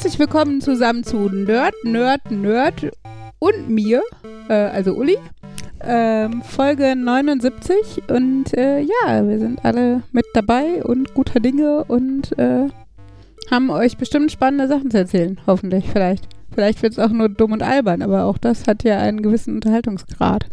Herzlich willkommen zusammen zu Nerd, Nerd, Nerd und mir, äh, also Uli. Ähm, Folge 79 und äh, ja, wir sind alle mit dabei und guter Dinge und äh, haben euch bestimmt spannende Sachen zu erzählen, hoffentlich, vielleicht. Vielleicht wird es auch nur dumm und albern, aber auch das hat ja einen gewissen Unterhaltungsgrad.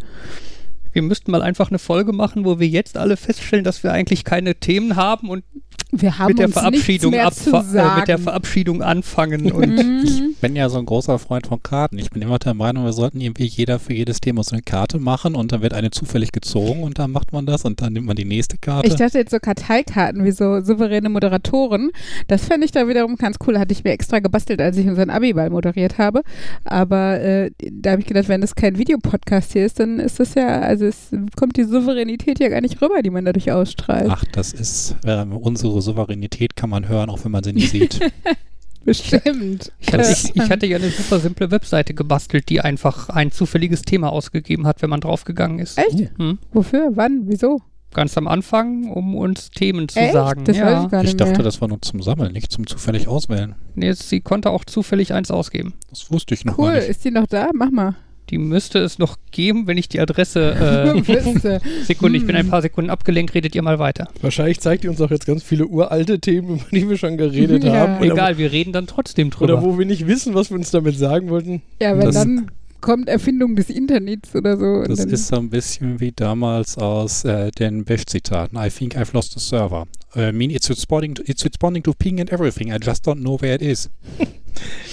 Wir müssten mal einfach eine Folge machen, wo wir jetzt alle feststellen, dass wir eigentlich keine Themen haben und wir haben mit der Verabschiedung nichts mehr zu äh, mit der. Verabschiedung anfangen und Mhm. Ich bin ja so ein großer Freund von Karten. Ich bin immer der Meinung, wir sollten irgendwie jeder für jedes Thema so eine Karte machen und dann wird eine zufällig gezogen und dann macht man das und dann nimmt man die nächste Karte. Ich dachte jetzt so Karteikarten wie so souveräne Moderatoren. Das fände ich da wiederum ganz cool. Hatte ich mir extra gebastelt, als ich unseren Abiball moderiert habe. Aber äh, da habe ich gedacht, wenn das kein Videopodcast hier ist, dann ist das ja, also es kommt die Souveränität ja gar nicht rüber, die man dadurch ausstrahlt. Ach, das ist, äh, unsere Souveränität kann man hören, auch wenn man sie nicht sieht. Bestimmt. ich hatte, ich, ich hatte ja eine super simple Webseite gebastelt, die einfach ein zufälliges Thema ausgegeben hat, wenn man draufgegangen ist. Echt? Hm? Wofür? Wann? Wieso? Ganz am Anfang, um uns Themen zu Echt? sagen. Das weiß ja. ich gar nicht Ich dachte, mehr. das war nur zum Sammeln, nicht zum zufällig auswählen. Nee, sie konnte auch zufällig eins ausgeben. Das wusste ich noch Cool, nicht. ist die noch da? Mach mal. Die müsste es noch geben, wenn ich die Adresse. Äh. Sekunde, ich bin Hm. ein paar Sekunden abgelenkt, redet ihr mal weiter. Wahrscheinlich zeigt ihr uns auch jetzt ganz viele uralte Themen, über die wir schon geredet Ja. haben. Oder, Egal, wir reden dann trotzdem Wo, drüber. oder wo wir nicht wissen, was wir uns damit sagen wollten. Ja, wenn Das- dann kommt Erfindung des Internets oder so. und Das dann, ist so ein bisschen wie damals aus äh, den Bash-Zitaten. I think I've lost the server. I mean, it's responding, to, it's responding to ping and everything. I just don't know where it is.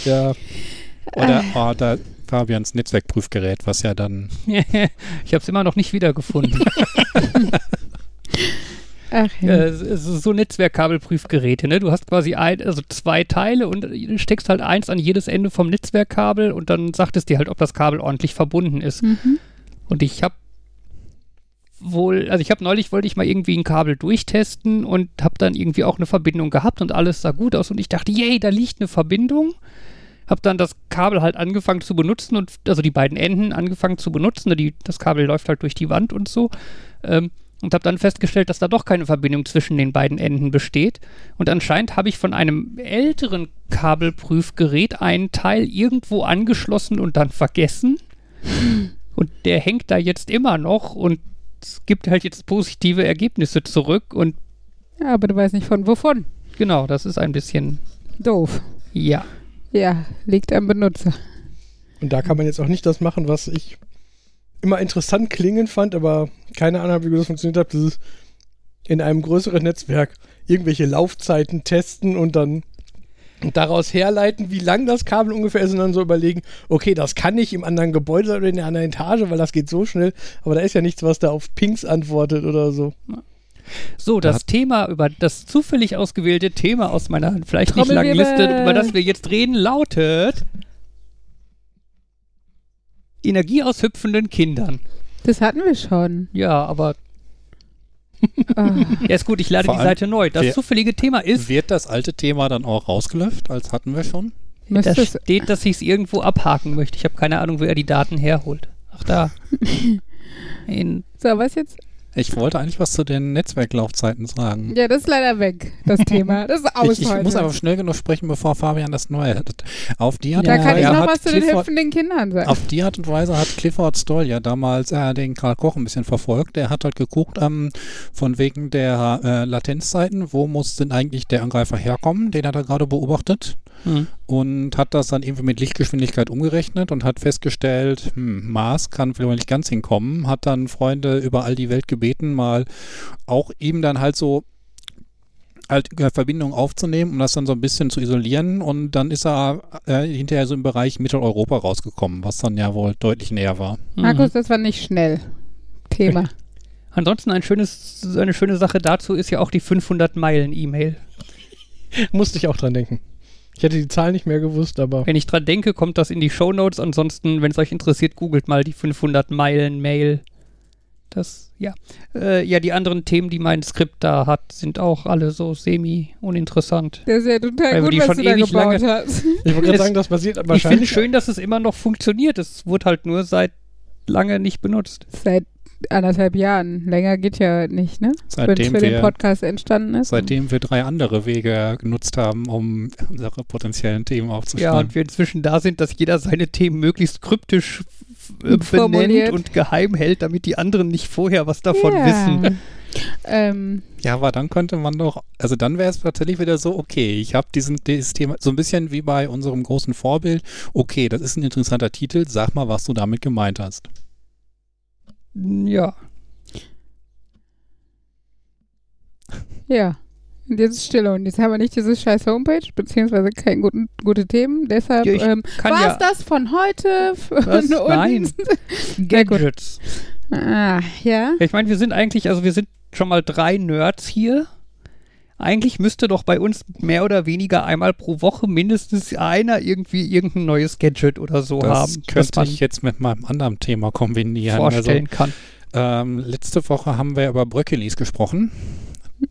Ja, Oder, oder Fabians Netzwerkprüfgerät, was ja dann ich habe es immer noch nicht wiedergefunden. Ach ja. so so Netzwerkkabelprüfgeräte, ne? Du hast quasi ein, also zwei Teile und du steckst halt eins an jedes Ende vom Netzwerkkabel und dann sagt es dir halt, ob das Kabel ordentlich verbunden ist. Mhm. Und ich habe wohl, also ich habe neulich wollte ich mal irgendwie ein Kabel durchtesten und habe dann irgendwie auch eine Verbindung gehabt und alles sah gut aus und ich dachte, yay, da liegt eine Verbindung. Hab dann das Kabel halt angefangen zu benutzen und also die beiden Enden angefangen zu benutzen. ne, Die, das Kabel läuft halt durch die Wand und so. Ähm, und habe dann festgestellt, dass da doch keine Verbindung zwischen den beiden Enden besteht. Und anscheinend habe ich von einem älteren Kabelprüfgerät einen Teil irgendwo angeschlossen und dann vergessen. Und der hängt da jetzt immer noch und es gibt halt jetzt positive Ergebnisse zurück. Und ja, aber du weißt nicht von wovon. genau, das ist ein bisschen, Doof. ja. Ja, liegt am Benutzer. und da kann man jetzt auch nicht das machen, was ich immer interessant klingen fand, aber keine Ahnung, wie gut das funktioniert hat. Das ist in einem größeren Netzwerk irgendwelche Laufzeiten testen und dann daraus herleiten, wie lang das Kabel ungefähr ist und dann so überlegen, okay, das kann nicht im anderen Gebäude oder in der anderen Etage, weil das geht so schnell, aber da ist ja nichts, was da auf Pings antwortet oder so. So, Da das Thema, über das zufällig ausgewählte Thema aus meiner vielleicht nicht langen. Liste, über das wir jetzt reden, lautet Energie aus hüpfenden Kindern. Das hatten wir schon. Ja, aber Ah. ja, ist gut, ich lade Vor die Seite neu. Das wer- zufällige Thema ist, Wird das alte Thema dann auch rausgelöscht, als hatten wir schon? da steht, dass ich es irgendwo abhaken möchte. Ich habe keine Ahnung, wo er die Daten herholt. Ach da. In, so, was jetzt? Ich wollte eigentlich was zu den Netzwerklaufzeiten sagen. Ja, das ist leider weg, das Thema. Das ist aus Ich, ich muss aber schnell genug sprechen, bevor Fabian das Neue hat. Auf die Art da und kann ich Weise noch hat was zu den Clifford- hüpfenden Kindern sagen. Auf die Art und Weise hat Clifford Stoll ja damals äh, den Karl Koch ein bisschen verfolgt. Der hat halt geguckt, ähm, von wegen der äh, Latenzzeiten, wo muss denn eigentlich der Angreifer herkommen, den hat er gerade beobachtet. hm. Und hat das dann irgendwie mit Lichtgeschwindigkeit umgerechnet und hat festgestellt, hm, Mars kann vielleicht nicht ganz hinkommen. Hat dann Freunde über all die Welt gebeten, mal auch eben dann halt so halt Verbindungen aufzunehmen, um das dann so ein bisschen zu isolieren. Und dann ist er äh, hinterher so im Bereich Mitteleuropa rausgekommen, was dann ja wohl deutlich näher war. Markus, das war nicht schnell. Thema. Ansonsten ein schönes, eine schöne Sache dazu ist ja auch die 500 Meilen E-Mail. Musste ich auch dran denken. Ich hätte die Zahl nicht mehr gewusst, aber Wenn ich dran denke, kommt das in die Shownotes. Ansonsten, wenn es euch interessiert, googelt mal die 500 Meilen Mail. Das, ja. Äh, ja, die anderen Themen, die mein Skript da hat, sind auch alle so semi-uninteressant. Das ist ja total gut, die was schon du da ewig gebaut lange- hast. ich wollte gerade Es- sagen, das basiert Ich finde wahrscheinlich schön, dass es immer noch funktioniert. Es wurde halt nur seit lange nicht benutzt. Seit anderthalb Jahren. Länger geht ja nicht, ne? Wenn Seitdem für den wir, Podcast entstanden ist. seitdem wir drei andere Wege genutzt haben, um unsere potenziellen Themen Ja, aufzuschreiben. und wir inzwischen da sind, dass jeder seine Themen möglichst kryptisch äh, Formuliert. benennt und geheim hält, damit die anderen nicht vorher was davon ja. wissen. Ähm, Ja, aber dann könnte man doch, also dann wäre es tatsächlich wieder so, okay, ich habe diesen dieses Thema, so ein bisschen wie bei unserem großen Vorbild, okay, das ist ein interessanter Titel, sag mal, was du damit gemeint hast. Ja. ja. Und jetzt ist Stille. Und jetzt haben wir nicht diese scheiß Homepage, beziehungsweise keine guten, gute Themen. Deshalb Ja, ähm, war ja. es das von heute. Was? Und- Nein. Gadgets. Ah, ja. Ja, ich meine, wir sind eigentlich, also wir sind schon mal drei Nerds hier. Eigentlich müsste doch bei uns mehr oder weniger einmal pro Woche mindestens einer irgendwie irgendein neues Gadget oder so Das haben, das könnte man ich jetzt mit meinem anderen Thema kombinieren. vorstellen kann. Also, ähm, letzte Woche haben wir über Bröckelis gesprochen.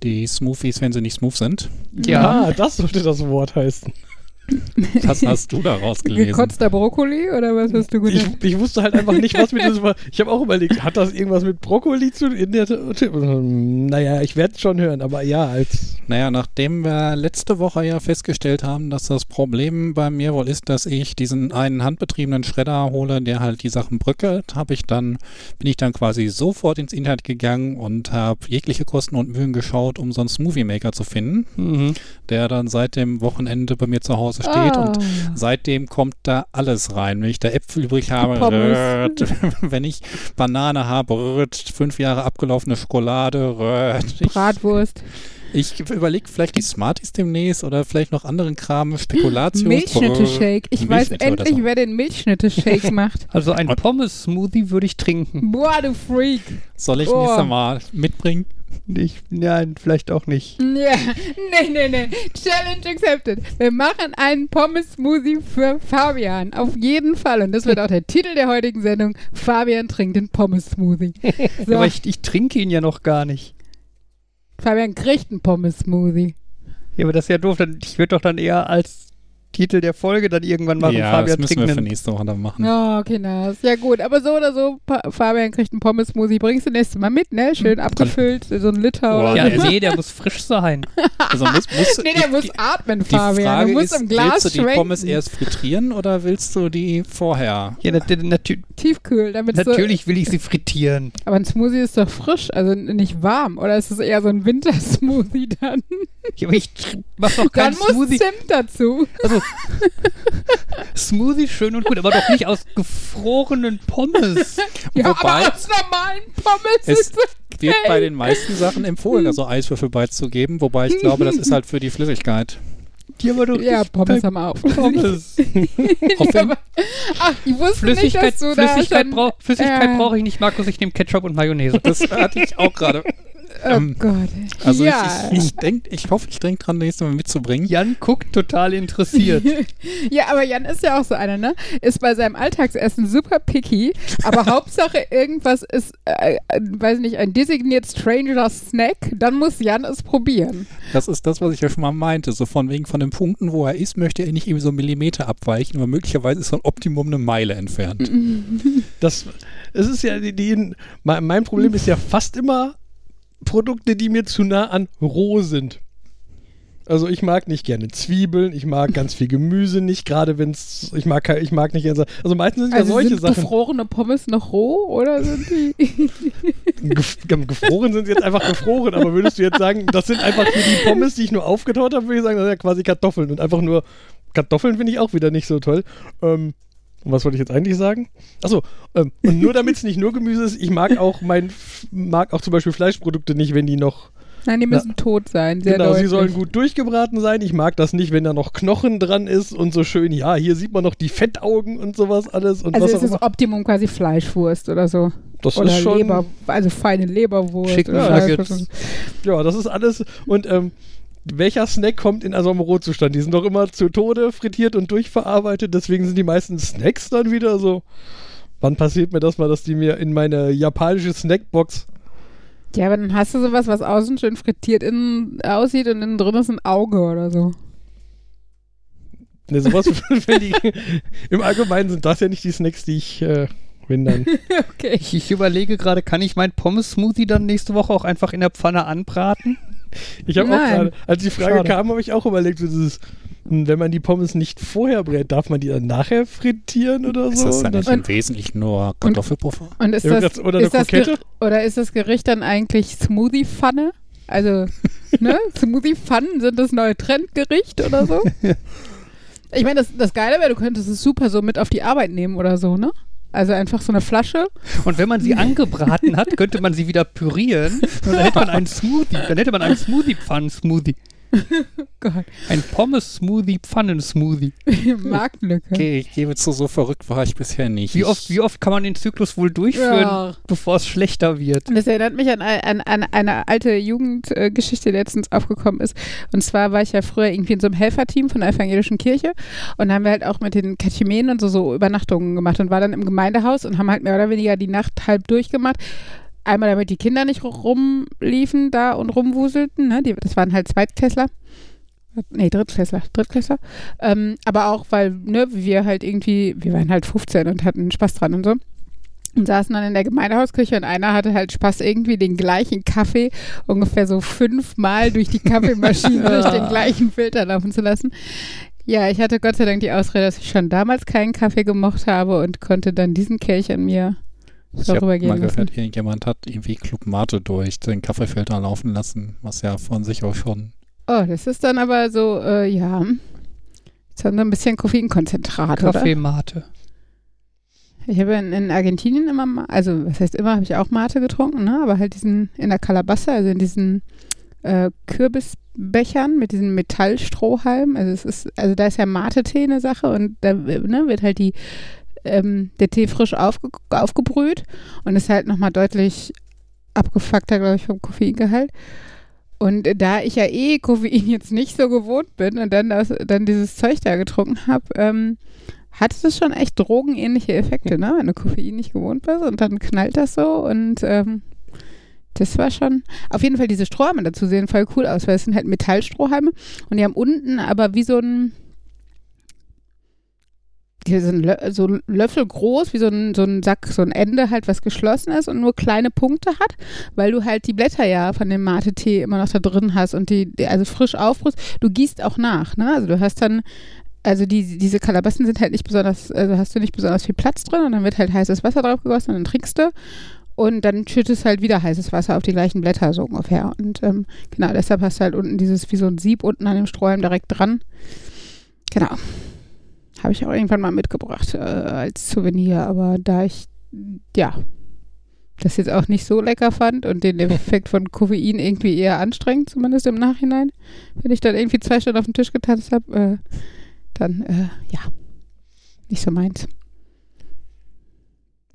Die Smoothies, wenn sie nicht smooth sind. Ja, Ah, das sollte das Wort heißen. Was hast du da rausgelesen? Gekotzter Brokkoli oder was hast du Ich, gedacht? ich wusste halt einfach nicht, was mit diesem war. Ich habe auch überlegt, hat das irgendwas mit Brokkoli zu tun? In der, naja, ich werde es schon hören, aber ja, als. Naja, nachdem wir letzte Woche ja festgestellt haben, dass das Problem bei mir wohl ist, dass ich diesen einen handbetriebenen Schredder hole, der halt die Sachen bröckelt, habe ich dann, bin ich dann quasi sofort ins Internet gegangen und habe jegliche Kosten und Mühen geschaut, um so einen Smoothie Maker zu finden, Mhm. der dann seit dem Wochenende bei mir zu Hause steht Ah. und Seitdem kommt da alles rein. Wenn ich da Äpfel übrig habe, röt. wenn ich Banane habe, röt. fünf Jahre abgelaufene Schokolade, röt. Bratwurst. ich überlege vielleicht die Smarties demnächst oder vielleicht noch anderen Kram, Spekulatius. Milchschnitte-Shake. Ich weiß endlich, so. wer den Milchschnitte-Shake macht. Also ein Pommes-Smoothie würde ich trinken. Boah, du Freak. Soll ich Oh. nächstes Mal mitbringen? Ich, nein, vielleicht auch nicht. Ja, nee, nee, nee. Challenge accepted. Wir machen einen Pommes-Smoothie für Fabian. Auf jeden Fall. Und das wird auch der Titel der heutigen Sendung. Fabian trinkt den Pommes-Smoothie. So, Aber ich, ich trinke ihn ja noch gar nicht. Fabian kriegt einen Pommes-Smoothie. Ja, aber das ist ja doof. Ich würde doch dann eher als Titel der Folge dann irgendwann machen. ja, Fabian das müssen wir für nächste Woche dann machen. Oh, okay, nice. Ja, gut. Aber so oder so, pa Fabian kriegt einen Pommes-Smoothie. Bringst du nächstes Mal mit, ne? Schön abgefüllt. So ein Liter oder Ja, so. nee, der muss frisch sein. Also muss, muss, Nee, der die, muss atmen, die Fabian. Frage du musst ist, im Glas willst du die schwenken. Pommes erst frittieren oder willst du die vorher? Ja, nat natü Tiefkühl, damit so natürlich will ich sie frittieren. Aber ein Smoothie ist doch frisch, also nicht warm. Oder ist es eher so ein Wintersmoothie dann? Ja, aber ich mach doch Dann keinen muss Smoothie. Zimt dazu. Smoothie schön und gut, aber doch nicht aus gefrorenen Pommes. Ja, Wobei- aber aus normalen Pommes Es ist wird bei den meisten Sachen empfohlen, also Eiswürfel beizugeben, wobei ich glaube, das ist halt für die Flüssigkeit. Die aber doch Ja, Pommes haben auf. Pommes. Auf Aber- Ach, ich wusste Flüssigkeit, nicht, dass du Flüssigkeit, da brau Flüssigkeit äh. brauche ich nicht, Markus. Ich nehme Ketchup und Mayonnaise. Das hatte ich auch gerade. Oh Ähm, Gott. Also ja. ich, ich, denk, ich hoffe, ich denke dran, nächstes Mal mitzubringen. Jan guckt total interessiert. ja, aber Jan ist ja auch so einer, ne? Ist bei seinem Alltagsessen super picky, aber Hauptsache irgendwas ist, äh, äh, weiß nicht, ein designiert Stranger Snack, dann muss Jan es probieren. Das ist das, was ich ja schon mal meinte. So von wegen von den Punkten, wo er ist, möchte er nicht irgendwie so einen Millimeter abweichen, aber möglicherweise ist so ein Optimum eine Meile entfernt. Das, es ist ja, die, die, mein mein Problem ist ja fast immer Produkte, die mir zu nah an roh sind. Also ich mag nicht gerne Zwiebeln, ich mag ganz viel Gemüse nicht, gerade wenn es, ich mag, ich mag nicht gerne, also meistens sind ja Also solche sind Sachen, gefrorene Pommes noch roh oder sind die? gef gefroren sind sie jetzt einfach gefroren, aber würdest du jetzt sagen, das sind einfach nur die Pommes, die ich nur aufgetaut habe, würde ich sagen, das sind ja quasi Kartoffeln und einfach nur, Kartoffeln finde ich auch wieder nicht so toll. Ähm, und was wollte ich jetzt eigentlich sagen? Achso, ähm, und nur damit es nicht nur Gemüse ist, ich mag auch mein, mag auch zum Beispiel Fleischprodukte nicht, wenn die noch, Nein, die müssen tot sein, sehr genau, deutlich. sie sollen gut durchgebraten sein. Ich mag das nicht, wenn da noch Knochen dran ist und so schön, ja, hier sieht man noch die Fettaugen und sowas alles und Also was ist das. Optimum quasi Fleischwurst oder so. Das oder ist schon, Leber, also feine Leberwurst. Chicken oder Nuggets. Ja, das ist alles. Und ähm, welcher Snack kommt in so einem Rohzustand? Die sind doch immer zu Tode frittiert und durchverarbeitet. Deswegen sind die meisten Snacks dann wieder so. Wann passiert mir das mal, dass die mir in meine japanische Snackbox. Ja, aber dann hast du sowas, was außen schön frittiert innen aussieht und innen drin ist ein Auge oder so. Ne, sowas, wenn die, Im Allgemeinen sind das ja nicht die Snacks, die ich. Äh, Wenn dann. Okay. Ich, ich überlege gerade, kann ich meinen Pommes-Smoothie dann nächste Woche auch einfach in der Pfanne anbraten? Ich habe auch gerade, als die Frage Schade. kam, habe ich auch überlegt, so dieses, hm, wenn man die Pommes nicht vorher brät, darf man die dann nachher frittieren oder Ist so? das dann Und nicht im Wesentlichen nur Kartoffelpuffer? Und ist Ja, das, grad- oder eine ist das Ger- Krokette? oder ist das Gericht dann eigentlich Smoothie-Pfanne? Also, ne? Smoothie-Pfannen sind das neue Trendgericht oder so? Ich meine, das, das Geile wäre, du könntest es super so mit auf die Arbeit nehmen oder so, ne? Also einfach so eine Flasche. Und wenn man sie angebraten hat, könnte man sie wieder pürieren und dann hätte man einen Smoothie. Dann hätte man einen Smoothie-Pfannen-Smoothie. Gott, Ein Pommes-Smoothie-Pfannen-Smoothie. Marktlücke. Okay, ich gebe zu, so verrückt war ich bisher nicht. Wie oft, wie oft kann man den Zyklus wohl durchführen, Ja. bevor es schlechter wird? Das erinnert mich an, an, an eine alte Jugendgeschichte, die letztens aufgekommen ist. Und zwar war ich ja früher irgendwie in so einem Helferteam von der evangelischen Kirche und da haben wir halt auch mit den Katechumenen und so, so Übernachtungen gemacht und war dann im Gemeindehaus und haben halt mehr oder weniger die Nacht halb durchgemacht. Einmal damit die Kinder nicht rumliefen da und rumwuselten, ne? die, das waren halt Zweitklässler. Nee, Drittklässler, Drittklässler. Ähm, aber auch, weil ne, wir halt irgendwie, wir waren halt 15 und hatten Spaß dran und so und saßen dann in der Gemeindehausküche und einer hatte halt Spaß, irgendwie den gleichen Kaffee ungefähr so fünfmal durch die Kaffeemaschine durch den gleichen Filter laufen zu lassen. Ja, ich hatte Gott sei Dank die Ausrede, dass ich schon damals keinen Kaffee gemocht habe und konnte dann diesen Kelch an mir ich habe darüber gehen mal gehört, irgendjemand hat irgendwie Club Mate durch den Kaffeefilter laufen lassen, was ja von sich auch schon. Oh, das ist dann aber so, äh, ja, so ein bisschen Koffeinkonzentrat? Kaffeemate. Ich habe in, in Argentinien immer, also was heißt immer, habe ich auch Mate getrunken, ne? aber halt diesen in der Kalabassa, also in diesen äh, Kürbisbechern mit diesen Metallstrohhalmen. Also es ist, also da ist ja Mate-Tee eine Sache und da ne, wird halt die ähm, der Tee frisch aufge, aufgebrüht und ist halt nochmal deutlich abgefuckter, glaube ich, vom Koffeingehalt. Und da ich ja eh Koffein jetzt nicht so gewohnt bin und dann, das, dann dieses Zeug da getrunken habe, ähm, hat es schon echt drogenähnliche Effekte, ne? Wenn du Koffein nicht gewohnt bist und dann knallt das so und ähm, das war schon. Auf jeden Fall diese Strohhalme dazu sehen voll cool aus, weil es sind halt Metallstrohhalme und die haben unten aber wie so ein die sind Lö so Löffel groß, wie so ein, so ein Sack, so ein Ende halt, was geschlossen ist und nur kleine Punkte hat, weil du halt die Blätter ja von dem Mate-Tee immer noch da drin hast und die, die also frisch aufbrüst. Du gießt auch nach, ne? Also du hast dann, also die, diese Kalabassen sind halt nicht besonders, also hast du nicht besonders viel Platz drin und dann wird halt heißes Wasser drauf gegossen und dann trinkst du und dann schüttest halt wieder heißes Wasser auf die gleichen Blätter so ungefähr. Und ähm, genau, deshalb hast du halt unten dieses, wie so ein Sieb unten an dem Strohhalm direkt dran. Genau. Habe ich auch irgendwann mal mitgebracht äh, als Souvenir, aber da ich, ja, das jetzt auch nicht so lecker fand und den Effekt von Koffein irgendwie eher anstrengend, zumindest im Nachhinein, wenn ich dann irgendwie zwei Stunden auf den Tisch getanzt habe, äh, dann, äh, ja, nicht so meins.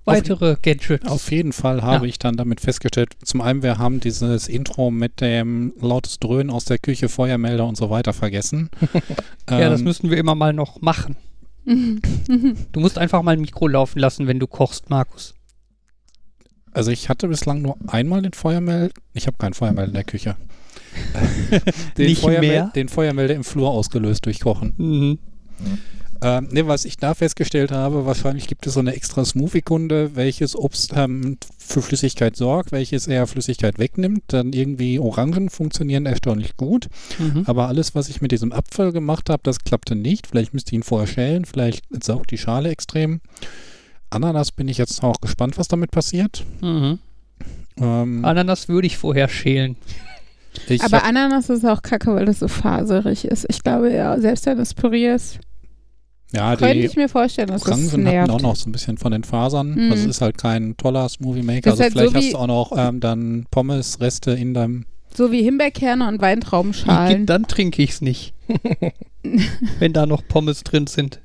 Weitere Gadgets. Auf jeden Fall habe Ja. ich dann damit festgestellt, zum einen, wir haben dieses Intro mit dem lautes Dröhnen aus der Küche, Feuermelder und so weiter vergessen. ja, das Ähm, müssen wir immer mal noch machen. Du musst einfach mal ein Mikro laufen lassen, wenn du kochst, Markus. Also ich hatte bislang nur einmal den Feuermelder, ich habe keinen Feuermelder in der Küche. den, Nicht mehr? den Feuermelder im Flur ausgelöst durch Kochen. Mhm. Ähm, ne, was ich da festgestellt habe, wahrscheinlich gibt es so eine extra Smoothie-Kunde, welches Obst ähm, für Flüssigkeit sorgt, welches eher Flüssigkeit wegnimmt. Dann irgendwie Orangen funktionieren erstaunlich gut. Mhm. Aber alles, was ich mit diesem Apfel gemacht habe, das klappte nicht. Vielleicht müsste ich ihn vorher schälen, vielleicht saugt die Schale extrem. Ananas bin ich jetzt auch gespannt, was damit passiert. Mhm. Ähm, Ananas würde ich vorher schälen. ich Aber Ananas ist auch kacke, weil das so faserig ist. Ich glaube, ja, selbst wenn du es pürierst, ja, könnte ich mir vorstellen, dass das Orangen hatten nervt. auch noch so ein bisschen von den Fasern. Mhm. Also es ist halt kein toller Smoothie Maker. Das Also halt vielleicht so hast wie- du auch noch ähm, dann Pommes-Reste in deinem So wie Himbeerkerne und Weintraubenschalen. Dann trinke ich es nicht. wenn da noch Pommes drin sind.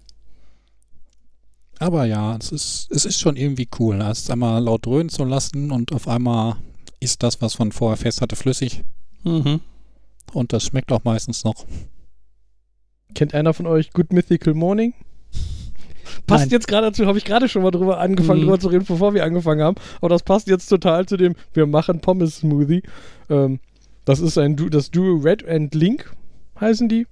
Aber ja, es ist, es ist schon irgendwie cool. ne? Es einmal laut dröhnen zu lassen und auf einmal ist das, was von vorher fest hatte, flüssig. Mhm. Und das schmeckt auch meistens noch. Kennt einer von euch Good Mythical Morning? Passt Nein. jetzt gerade dazu, habe ich gerade schon mal drüber angefangen, Mhm. drüber zu reden, bevor wir angefangen haben. Aber das passt jetzt total zu dem, wir machen Pommes-Smoothie. Ähm, das ist ein, Du- das Duo Red and Link, heißen die.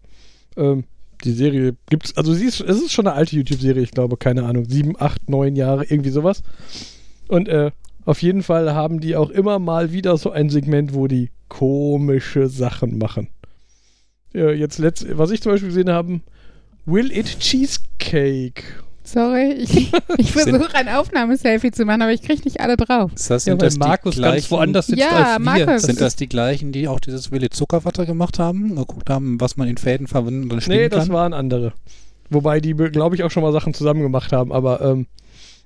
Ähm, die Serie gibt's, also sie ist, es ist schon eine alte YouTube-Serie, ich glaube, keine Ahnung, sieben, acht, neun Jahre, irgendwie sowas. Und äh, auf jeden Fall haben die auch immer mal wieder so ein Segment, wo die komische Sachen machen. Ja, jetzt letzt, was ich zum Beispiel gesehen habe, Will It Cheesecake. Sorry, ich, ich versuche ein Aufnahmeselfie zu machen, aber ich kriege nicht alle drauf. Ist das, Ja, sind das Markus die ganz gleichen, woanders sitzt Ja, als wir. Markus. Sind das die gleichen, die auch dieses Willi Zuckerwatte gemacht haben? Geguckt haben, was man in Fäden verwenden und Nee, das kann? waren andere. Wobei die, glaube ich, auch schon mal Sachen zusammen gemacht haben, aber ähm,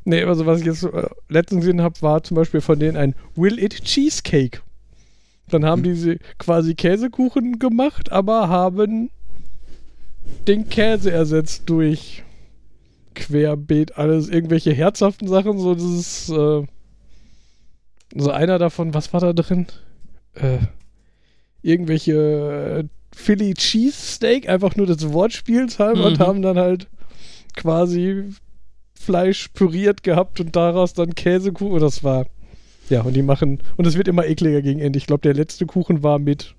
nee, also was ich jetzt äh, letztens gesehen habe, war zum Beispiel von denen ein Will It Cheesecake. Dann haben die sie quasi Käsekuchen gemacht, aber haben den Käse ersetzt durch Querbeet, alles irgendwelche herzhaften Sachen, so dieses, äh, so einer davon, was war da drin? Äh, irgendwelche äh, Philly Cheesesteak, einfach nur des Wortspiels halber und Mhm. haben dann halt quasi Fleisch püriert gehabt und daraus dann Käsekuchen. Das war, ja, und die machen, und es wird immer ekliger gegen Ende. Ich glaube, der letzte Kuchen war mit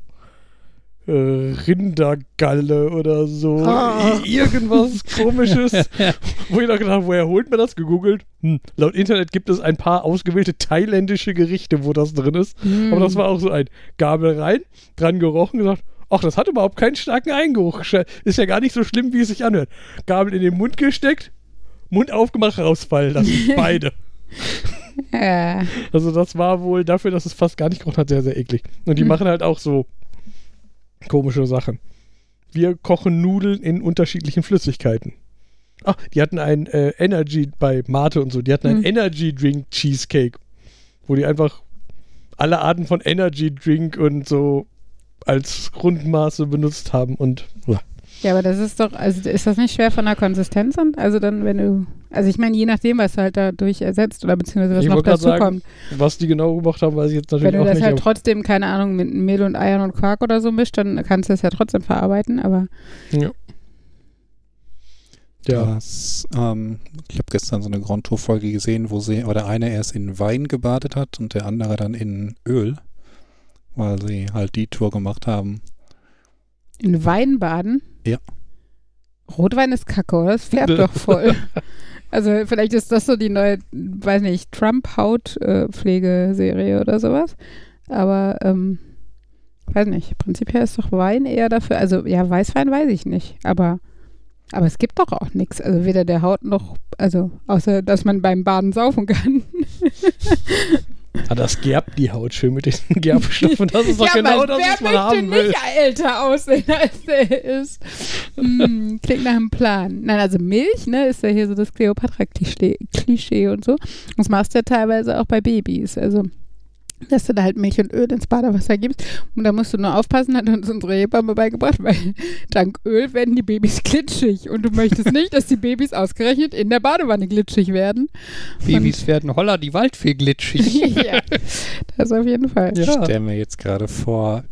äh, Rindergalle oder so. Ah. Irgendwas komisches. wo ich noch gedacht habe, woher holt man das? Gegoogelt. Hm, laut Internet gibt es ein paar ausgewählte thailändische Gerichte, wo das drin ist. Hm. Aber das war auch so ein Gabel rein, dran gerochen, gesagt, ach, das hat überhaupt keinen starken Eingeruch. Ist ja gar nicht so schlimm, wie es sich anhört. Gabel in den Mund gesteckt, Mund aufgemacht, rausfallen lassen. Beide. Ja. Also das war wohl dafür, dass es fast gar nicht gerochen hat, sehr, sehr eklig. Und die Hm. machen halt auch so komische Sachen. Wir kochen Nudeln in unterschiedlichen Flüssigkeiten. Ach, die hatten ein äh, Energy bei Mate und so, die hatten ein Hm. Energy Drink Cheesecake, wo die einfach alle Arten von Energy Drink und so als Grundmaße benutzt haben und ja. ja, aber das ist doch, also ist das nicht schwer von der Konsistenz an? Also dann, wenn du, also ich meine, je nachdem, was du halt dadurch ersetzt oder beziehungsweise was Ich noch dazu sagen, kommt. was die genau gemacht haben, weiß ich jetzt Wenn natürlich du auch das nicht. halt aber- trotzdem, keine Ahnung, mit Mehl und Eiern und Quark oder so mischt, dann kannst du es ja trotzdem verarbeiten, aber ja. Das, ähm, ich habe gestern so eine Grand Tour Folge gesehen, wo sie, oder der eine erst in Wein gebadet hat und der andere dann in Öl, weil sie halt die Tour gemacht haben. In Wein baden? Ja. Rotwein ist kacke, oder? Das färbt doch voll. Also vielleicht ist das so die neue, weiß nicht, Trump-Hautpflegeserie oder sowas. Aber, ähm, weiß nicht, prinzipiell ist doch Wein eher dafür, also ja, Weißwein weiß ich nicht, aber, aber es gibt doch auch nichts. Also weder der Haut noch, also außer, dass man beim Baden saufen kann. Ah, das gerbt die Haut schön mit diesen Gerbstoffen. Das ist doch ja, genau das, wer was man möchte haben will. nicht älter aussehen, als der ist? Hm, klingt nach einem Plan. Nein, also Milch, ne, ist ja hier so das Kleopatra-Klischee Klischee und so. Das machst du ja teilweise auch bei Babys. Also, dass du da halt Milch und Öl ins Badewasser gibst. Und da musst du nur aufpassen, hat uns unsere Hebamme beigebracht, weil dank Öl werden die Babys glitschig. Und du möchtest nicht, dass die Babys ausgerechnet in der Badewanne glitschig werden. Babys werden holla die Waldfee glitschig. ja, das auf jeden Fall. Ich Ja. stelle mir jetzt gerade vor,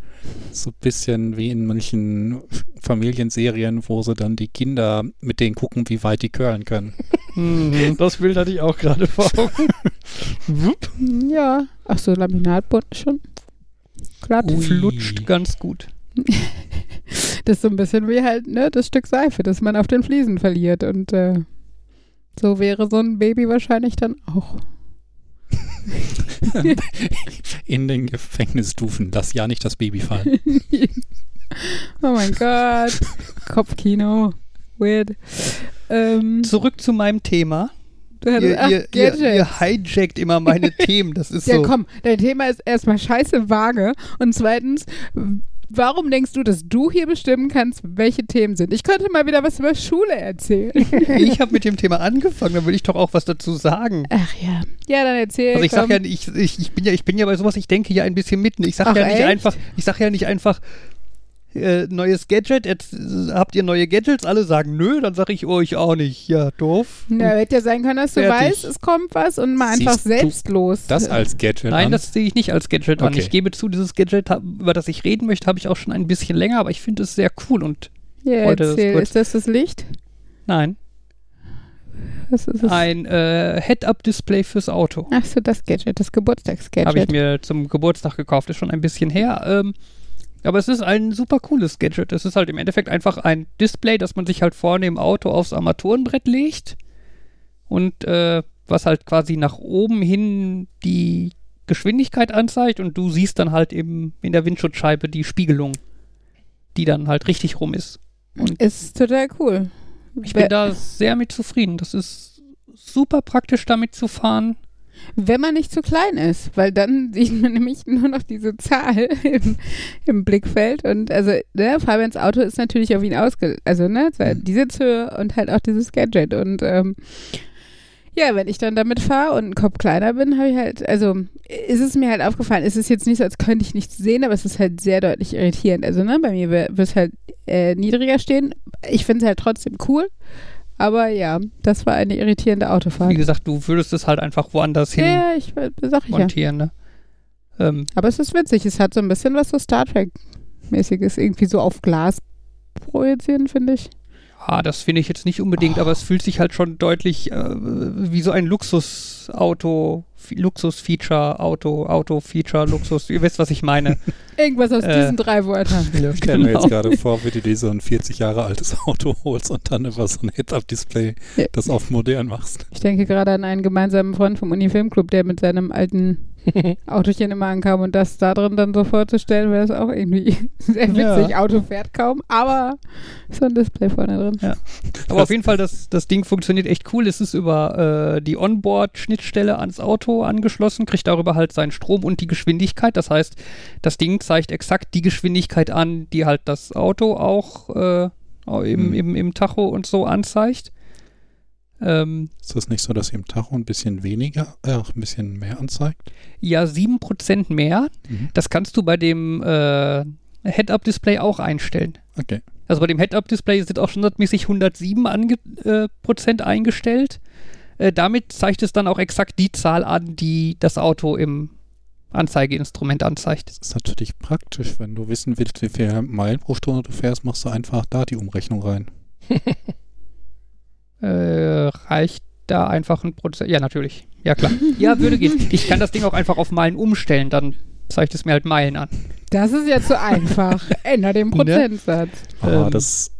so ein bisschen wie in manchen Familienserien, wo sie dann die Kinder mit denen gucken, wie weit die curlen können. Mhm. Das Bild hatte ich auch gerade vor Augen. Wupp. Ja. Ach so, Laminatbund schon. Glatt. Ui. Flutscht ganz gut. Das ist so ein bisschen wie halt, ne, das Stück Seife, das man auf den Fliesen verliert. Und äh, so wäre so ein Baby wahrscheinlich dann auch. In den Gefängnisstufen. Lass ja nicht das Baby fallen. oh mein Gott. Kopfkino. Weird. Ähm, Zurück zu meinem Thema. Ihr, ach, ihr, ihr, ihr hijackt immer meine Themen. Das ist ja, so. komm, dein Thema ist erstmal scheiße vage. Und zweitens, warum denkst du, dass du hier bestimmen kannst, welche Themen sind? Ich könnte mal wieder was über Schule erzählen. Ich habe mit dem Thema angefangen, dann will ich doch auch was dazu sagen. Ach ja. Ja, dann erzähl. Also ich sag komm. ja, ich, ich, ich bin ja, ich bin ja bei sowas, ich denke ja ein bisschen mitten. Ich sag Ach, ja nicht echt? einfach, ich sag ja nicht einfach äh, neues Gadget. Jetzt äh, habt ihr neue Gadgets, alle sagen nö, dann sag ich euch auch nicht. Ja, doof. Ja, hätte ja sein können, dass du Fertig. weißt, es kommt was und mal einfach Siehst du selbstlos. Das als Gadget Nein, an? das sehe ich nicht als Gadget an. Okay. Ich gebe zu, dieses Gadget, über das ich reden möchte, habe ich auch schon ein bisschen länger, aber ich finde es sehr cool und ja, das erzähl. Ist das das Licht? nein, Was ist es? ein äh, Head-Up-Display fürs Auto. Ach so, das Gadget, das Geburtstagsgadget. Habe ich mir zum Geburtstag gekauft, ist schon ein bisschen her. Ähm, Aber es ist ein super cooles Gadget. Es ist halt im Endeffekt einfach ein Display, das man sich halt vorne im Auto aufs Armaturenbrett legt und äh, was halt quasi nach oben hin die Geschwindigkeit anzeigt und du siehst dann halt eben in der Windschutzscheibe die Spiegelung, die dann halt richtig rum ist. Und Ist total cool. ich bin da sehr mit zufrieden. Das ist super praktisch damit zu fahren. Wenn man nicht zu klein ist, weil dann sieht man nämlich nur noch diese Zahl im, im Blickfeld. Und also, ne, Fabians Auto ist natürlich auf ihn ausge... Also, ne, Mhm. die Sitzhöhe und halt auch dieses Gadget. Und ähm, ja, wenn ich dann damit fahre und einen Kopf kleiner bin, habe ich halt, also ist es mir halt aufgefallen, es ist jetzt nicht so, als könnte ich nichts sehen, aber es ist halt sehr deutlich irritierend. Also, ne, bei mir wird es halt äh, niedriger stehen. Ich finde es halt trotzdem cool. Aber ja, das war eine irritierende Autofahrt. Wie gesagt, du würdest es halt einfach woanders hin Ja, ja, ich sag ich ja. montieren. Ne? Ähm, Aber es ist witzig. Es hat so ein bisschen was so Star Trek-mäßiges. Irgendwie so auf Glas projizieren, finde ich. Ah, das finde ich jetzt nicht unbedingt, aber es fühlt sich halt schon deutlich äh, wie so ein Luxusauto, Luxus-Feature, Auto, Auto-Feature, Luxus. Ihr wisst, was ich meine. Irgendwas aus Äh, diesen drei Wörtern. Ja. Ich stelle mir Genau. jetzt gerade vor, wie du dir so ein 40 Jahre altes Auto holst und dann über so ein Head-Up-Display Ja. das auf modern machst. Ich denke gerade an einen gemeinsamen Freund vom Uni-Filmclub, der mit seinem alten Autochen immer ankam und das da drin dann so vorzustellen, wäre das auch irgendwie sehr witzig. Ja. Auto fährt kaum, aber so ein Display vorne drin. Aber auf jeden Fall, das, das Ding funktioniert echt cool. Es ist über äh, die Onboard-Schnittstelle ans Auto angeschlossen, kriegt darüber halt seinen Strom und die Geschwindigkeit. Das heißt, das Ding zeigt exakt die Geschwindigkeit an, die halt das Auto auch äh, im, Mhm. im, im Tacho und so anzeigt. Ähm, Ist das nicht so, dass sie im Tacho ein bisschen weniger, äh, ein bisschen mehr anzeigt? ja, 7% mehr. Mhm. Das kannst du bei dem äh, Head-Up-Display auch einstellen. Okay. Also bei dem Head-Up-Display sind auch standardmäßig 107 ange äh, Prozent eingestellt. Äh, damit zeigt es dann auch exakt die Zahl an, die das Auto im Anzeigeinstrument anzeigt. Das ist natürlich praktisch, wenn du wissen willst, wie viele Meilen pro Stunde du fährst, machst du einfach da die Umrechnung rein. Äh, reicht da einfach ein Prozent? Ja, natürlich. Ja, klar. ja, würde gehen. Ich kann das Ding auch einfach auf Meilen umstellen, dann zeigt es mir halt Meilen an. Das ist ja zu einfach. Änder den Prozentsatz. Aber Ähm. das,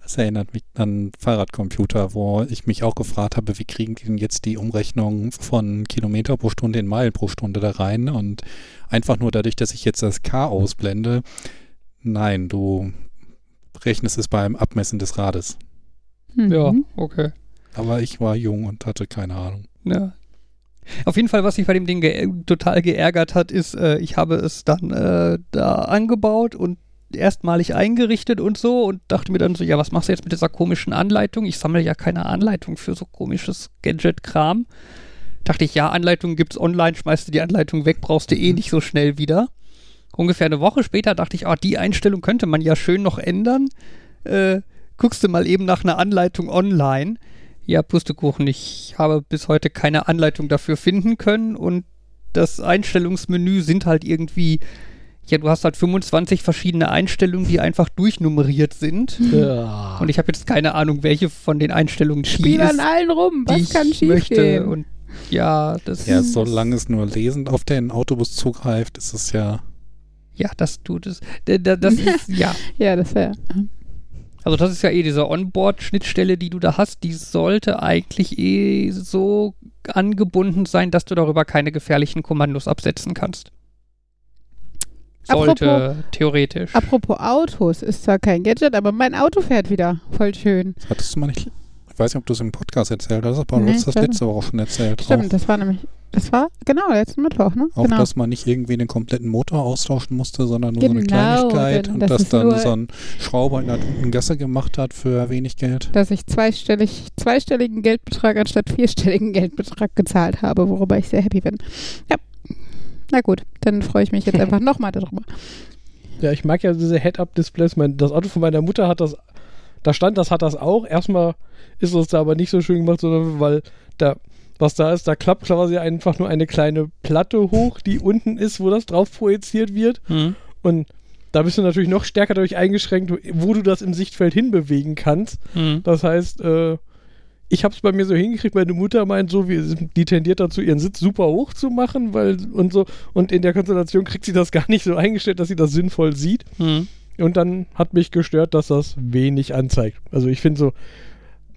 das erinnert mich an Fahrradcomputer, wo ich mich auch gefragt habe, wie kriegen die denn jetzt die Umrechnung von Kilometer pro Stunde in Meilen pro Stunde da rein? Und einfach nur dadurch, dass ich jetzt das K ausblende, nein, du rechnest es beim Abmessen des Rades. Mhm. Ja, okay. Aber ich war jung und hatte keine Ahnung. Ja. Auf jeden Fall, was mich bei dem Ding ge total geärgert hat, ist, äh, ich habe es dann äh, da angebaut und erstmalig eingerichtet und so und dachte mir dann so, ja, was machst du jetzt mit dieser komischen Anleitung? Ich sammle ja keine Anleitung für so komisches Gadget-Kram. Dachte ich, ja, Anleitungen gibt's online, schmeißt du die Anleitung weg, brauchst du eh nicht so schnell wieder. Ungefähr eine Woche später dachte ich, ah, die Einstellung könnte man ja schön noch ändern. Äh, guckst du mal eben nach einer Anleitung online. Ja, Pustekuchen, ich habe bis heute keine Anleitung dafür finden können und das Einstellungsmenü sind halt irgendwie, ja, du hast halt 25 verschiedene Einstellungen, die einfach durchnummeriert sind. Ja. Und ich habe jetzt keine Ahnung, welche von den Einstellungen die Spiel ist, an allen rum. Was ich kann schief möchte. gehen? Und ja, das Ja, solange es nur lesend auf den Autobus zugreift, ist es ja. ja, das tut es. D- d- Das ist, ja. Ja, das wäre. Also das ist ja eh diese Onboard-Schnittstelle, die du da hast, die sollte eigentlich eh so angebunden sein, dass du darüber keine gefährlichen Kommandos absetzen kannst. Sollte Apropos- theoretisch. Apropos Autos, ist zwar kein Gadget, aber mein Auto fährt wieder. Voll schön. Das hattest du mal nicht. Ich weiß nicht, ob du es im Podcast erzählt hast, aber Nee, du hast das letzte Woche schon erzählt. Stimmt, auch, das war nämlich. Das war, genau, letzten Mittwoch, ne? auch genau. dass man nicht irgendwie den kompletten Motor austauschen musste, sondern nur so eine Genau, Kleinigkeit denn und das dass dann so ein Schrauber in der unten Gasse gemacht hat für wenig Geld. dass ich zweistellig, zweistelligen Geldbetrag anstatt vierstelligen Geldbetrag gezahlt habe, worüber ich sehr happy bin. Ja. Na gut, dann freue ich mich jetzt einfach nochmal darüber. Ja, ich mag ja diese Head-Up-Displays. Mein, das Auto von meiner Mutter hat das, da stand das, hat das auch. Erstmal ist es da aber nicht so schön gemacht, sondern weil da, was da ist, da klappt quasi einfach nur eine kleine Platte hoch, die unten ist, wo das drauf projiziert wird. Hm. Und da bist du natürlich noch stärker dadurch eingeschränkt, wo du das im Sichtfeld hinbewegen kannst. Hm. Das heißt, äh, ich habe es bei mir so hingekriegt, meine Mutter meint so, wie, die tendiert dazu, ihren Sitz super hoch zu machen, weil und so, und in der Konstellation kriegt sie das gar nicht so eingestellt, dass sie das sinnvoll sieht. Hm. Und dann hat mich gestört, dass das wenig anzeigt. Also ich finde so,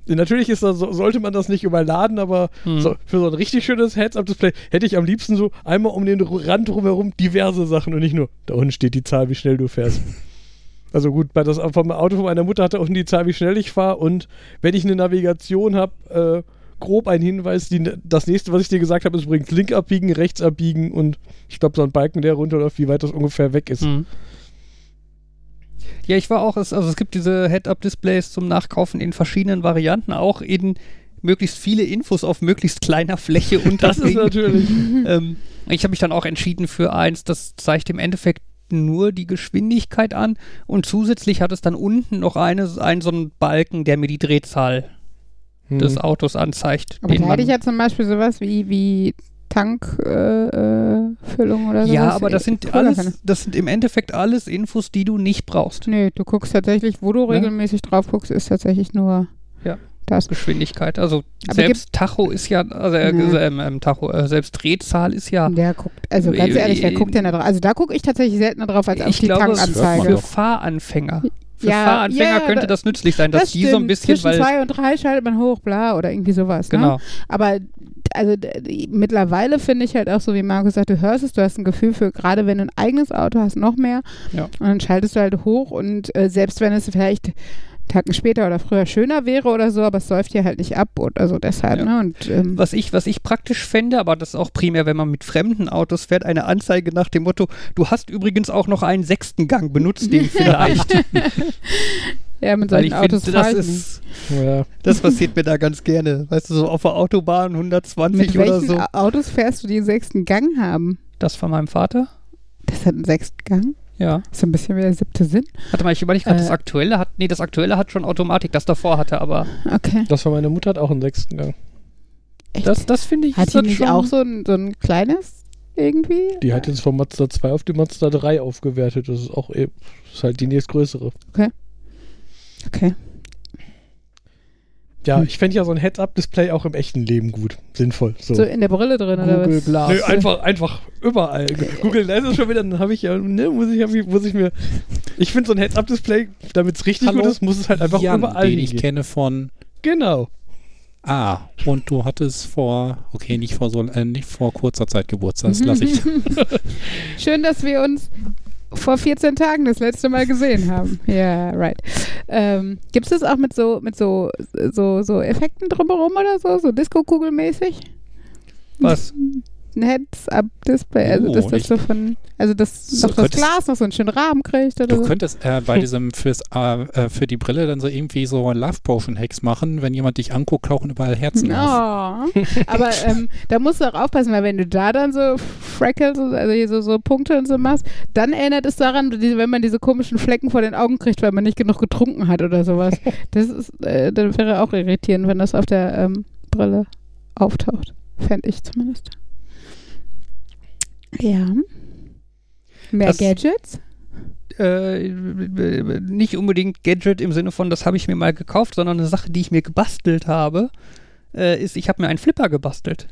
natürlich ist das, so- sollte man das nicht überladen, aber Hm. so, für so ein richtig schönes Heads-Up-Display hätte ich am liebsten so einmal um den Rand drumherum diverse Sachen und nicht nur, da unten steht die Zahl, wie schnell du fährst. Also gut, bei das vom Auto von meiner Mutter hat er unten die Zahl, wie schnell ich fahre und wenn ich eine Navigation habe, äh, grob ein Hinweis, die, das nächste, was ich dir gesagt habe, ist übrigens link abbiegen, rechts abbiegen und ich glaube so ein Balken, der runterläuft, wie weit das ungefähr weg ist. Hm. Ja, ich war auch, es- also es gibt diese Head-Up-Displays zum Nachkaufen in verschiedenen Varianten, auch in möglichst viele Infos auf möglichst kleiner Fläche Das ist natürlich. ähm, ich habe mich dann auch entschieden für eins, das zeigt im Endeffekt nur die Geschwindigkeit an und zusätzlich hat es dann unten noch eine, einen so einen Balken, der mir die Drehzahl des Hm. Autos anzeigt. Aber den da hätte ich ja zum Beispiel sowas wie, wie Tankfüllung äh, Füllung oder so. ja, aber das sind cooler alles, das sind im Endeffekt alles Infos, die du nicht brauchst. Nee, du guckst tatsächlich, wo du Ja. regelmäßig drauf guckst, ist tatsächlich nur Ja. das. Geschwindigkeit. Also Aber selbst Tacho ist ja, also äh, Ja. ähm, ähm, Tacho, äh, selbst Drehzahl ist ja. Der guckt, also ganz Äh, ehrlich, wer äh, guckt denn da drauf? Also da gucke ich tatsächlich seltener drauf als auf ich die glaube, Tankanzeige. für Fahranfänger. Für Ja, Fahranfänger ja, könnte da- das nützlich sein, dass das die so ein stimmt. bisschen, Zwischen weil. zwei und drei schaltet man hoch, bla, oder irgendwie sowas. Ne? Genau. Aber also mittlerweile finde ich halt auch so, wie Markus sagt, du hörst es, du hast ein Gefühl für, gerade wenn du ein eigenes Auto hast, noch mehr. Ja. Und dann schaltest du halt hoch und äh, selbst wenn es vielleicht Tagen später oder früher schöner wäre oder so, aber es läuft hier halt nicht ab und also deshalb, Ja. ne? Und ähm, Was ich, was ich praktisch fände, aber das ist auch primär, wenn man mit fremden Autos fährt, eine Anzeige nach dem Motto, du hast übrigens auch noch einen sechsten Gang, benutzt den vielleicht. ja, mit Weil solchen ich Autos finde, das ist, Ja. das passiert mir da ganz gerne. Weißt du, so auf der Autobahn 120 Mit oder welchen so. Au- Autos fährst du, die einen sechsten Gang haben? Das von meinem Vater? Das hat einen sechsten Gang? Ja. Ist so ein bisschen wie der siebte Sinn. Warte mal, ich überlege gerade, das Äh. aktuelle hat, nee, das aktuelle hat schon Automatik, das davor hatte, aber Okay. Das von meiner Mutter hat auch einen sechsten Gang. Echt? das, das finde ich Hat die nicht schon, auch so ein, so ein kleines irgendwie? Die hat jetzt von Mazda 2 auf die Mazda 3 aufgewertet. Das ist auch eben, ist halt die nächstgrößere. Okay. Ja, Hm. ich fände ja so ein Heads-Up-Display auch im echten Leben gut. Sinnvoll. So. So in der Brille drin oder Google was? Glass. Nö, einfach, einfach überall. Google Glass ist schon wieder, dann habe ich ja, ne, muss ich, ja- muss ich mir. Ich finde so ein Heads-Up-Display, damit es richtig Hallo? gut ist, muss es halt einfach Jan, überall den ich kenne von Genau. Ah, und du hattest vor, okay, nicht vor so äh, nicht vor kurzer Zeit Geburtstag, das lasse ich. Schön, dass wir uns vor 14 Tagen das letzte Mal gesehen haben. Ja, right. Ähm, Gibt es das auch mit so mit so, so, so Effekten drumherum oder so? So Disco-Kugelmäßig? was? Ein Heads-Up-Display, also Oh, dass das so von, also dass So noch das könntest- Glas noch so einen schönen Rahmen kriegt oder Du so. könntest äh, bei diesem fürs äh, äh, für die Brille dann so irgendwie so Love Potion Hacks machen, wenn jemand dich anguckt, tauchen überall Herzen auf. Oh. Aber ähm, da musst du auch aufpassen, weil wenn du da dann so Freckles, also hier so, so Punkte und so machst, dann erinnert es daran, wenn man diese komischen Flecken vor den Augen kriegt, weil man nicht genug getrunken hat oder sowas. Das ist, äh, dann wäre auch irritierend, wenn das auf der ähm, Brille auftaucht. Fände ich zumindest. Ja. Mehr Das- Gadgets? Äh, nicht unbedingt Gadget im Sinne von, das habe ich mir mal gekauft, sondern eine Sache, die ich mir gebastelt habe, äh, ist, ich habe mir einen Flipper gebastelt.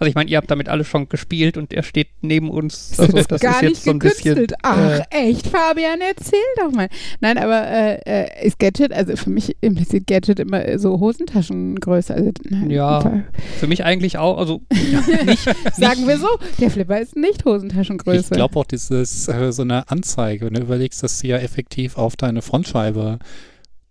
Also ich meine, ihr habt damit alle schon gespielt und er steht neben uns. Also das, das gar ist nicht jetzt so ein bisschen. gekünstelt. Ach, echt, Fabian, erzähl doch mal. Nein, aber äh, äh, ist Gadget, also für mich impliziert Gadget immer äh, so Hosentaschengröße. Also, nein, Ja. Für mich eigentlich auch, also nicht, Sagen wir so, der Flipper ist nicht Hosentaschengröße. Ich glaube auch, dieses äh, so eine Anzeige, wenn du überlegst, dass sie ja effektiv auf deine Frontscheibe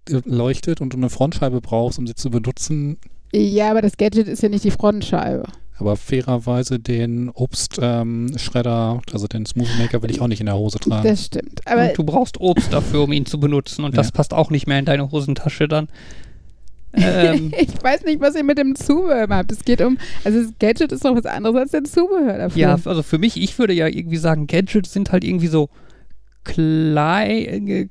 äh, leuchtet und du eine Frontscheibe brauchst, um sie zu benutzen, ja, aber das Gadget ist ja nicht die Frontscheibe. Aber fairerweise den Obstschredder, also den Smoothie Maker will ich auch nicht in der Hose tragen. Das stimmt. Aber und du brauchst Obst dafür, um ihn zu benutzen und das Ja. passt auch nicht mehr in deine Hosentasche dann. Ähm, ich weiß nicht, was ihr mit dem Zubehör habt. Es geht um, also das Gadget ist doch was anderes als der Zubehör dafür. ja, also für mich, ich würde ja irgendwie sagen, Gadgets sind halt irgendwie so klein, äh,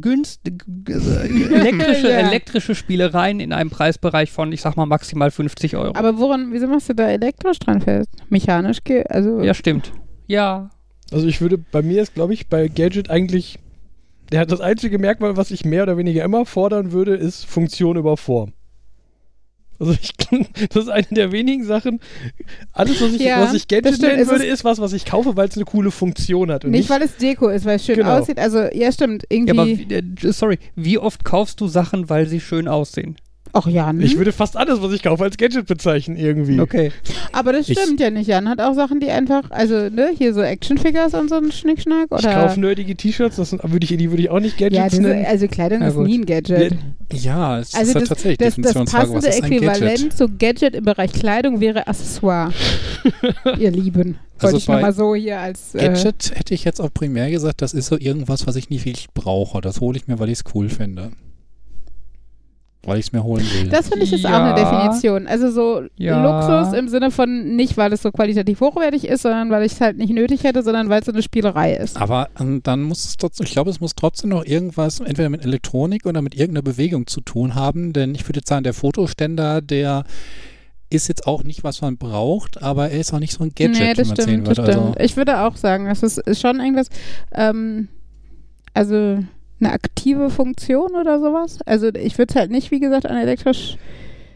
günstig, elektrische, Ja. elektrische Spielereien in einem Preisbereich von, ich sag mal, maximal 50 Euro. Aber woran, wieso machst du da elektrisch dran fest? Mechanisch, ge also ja, stimmt. Ja, Also ich würde, bei mir ist, glaube ich, bei Gadget eigentlich der hat das einzige Merkmal, was ich mehr oder weniger immer fordern würde, ist Funktion über Form. Also ich, das ist eine der wenigen Sachen. Alles, was ich, Ja, was ich Gadget stimmt. nennen würde, ist- ist was, was ich kaufe, weil es eine coole Funktion hat. Und Nicht, weil es Deko ist, weil es schön Genau. aussieht. Also, ja, stimmt. Ja, Irgendwie. aber wie- äh, sorry, wie oft kaufst du Sachen, weil sie schön aussehen? Ach ja, hm? ich würde fast alles, was ich kaufe, als Gadget bezeichnen irgendwie. Okay. aber das Ich- stimmt ja nicht. Jan hat auch Sachen, die einfach, also, ne, hier so Actionfigures und so ein Schnickschnack. Oder Ich kaufe nerdige T-Shirts, das sind- würde ich, die würde ich auch nicht Gadgets ja, diese, nennen. also Kleidung Ja, ist nie ein Gadget. Ja, es Also ist ja das, tatsächlich das, das passende Äquivalent zu Gadget im Bereich Kleidung wäre Accessoire. Ihr Lieben. Wollte Also ich nur bei mal so hier als. Äh, Gadget hätte ich jetzt auch primär gesagt, das ist so irgendwas, was ich nicht wirklich brauche. Das hole ich mir, weil ich es cool finde. Weil ich es mir holen will. das finde ich ist auch Ja. eine Definition. Also so Ja. Luxus im Sinne von nicht, weil es so qualitativ hochwertig ist, sondern weil ich es halt nicht nötig hätte, sondern weil es so eine Spielerei ist. Aber ähm, dann muss es trotzdem, ich glaube, es muss trotzdem noch irgendwas entweder mit Elektronik oder mit irgendeiner Bewegung zu tun haben, denn ich würde sagen, der Fotoständer, der ist jetzt auch nicht, was man braucht, aber er ist auch nicht so ein Gadget, nee, das wie man sehen stimmt, das würde. stimmt. Also, Ich würde auch sagen, das ist, ist schon irgendwas, ähm, also eine aktive Funktion oder sowas. Also ich würde es halt nicht, wie gesagt, an elektrisch.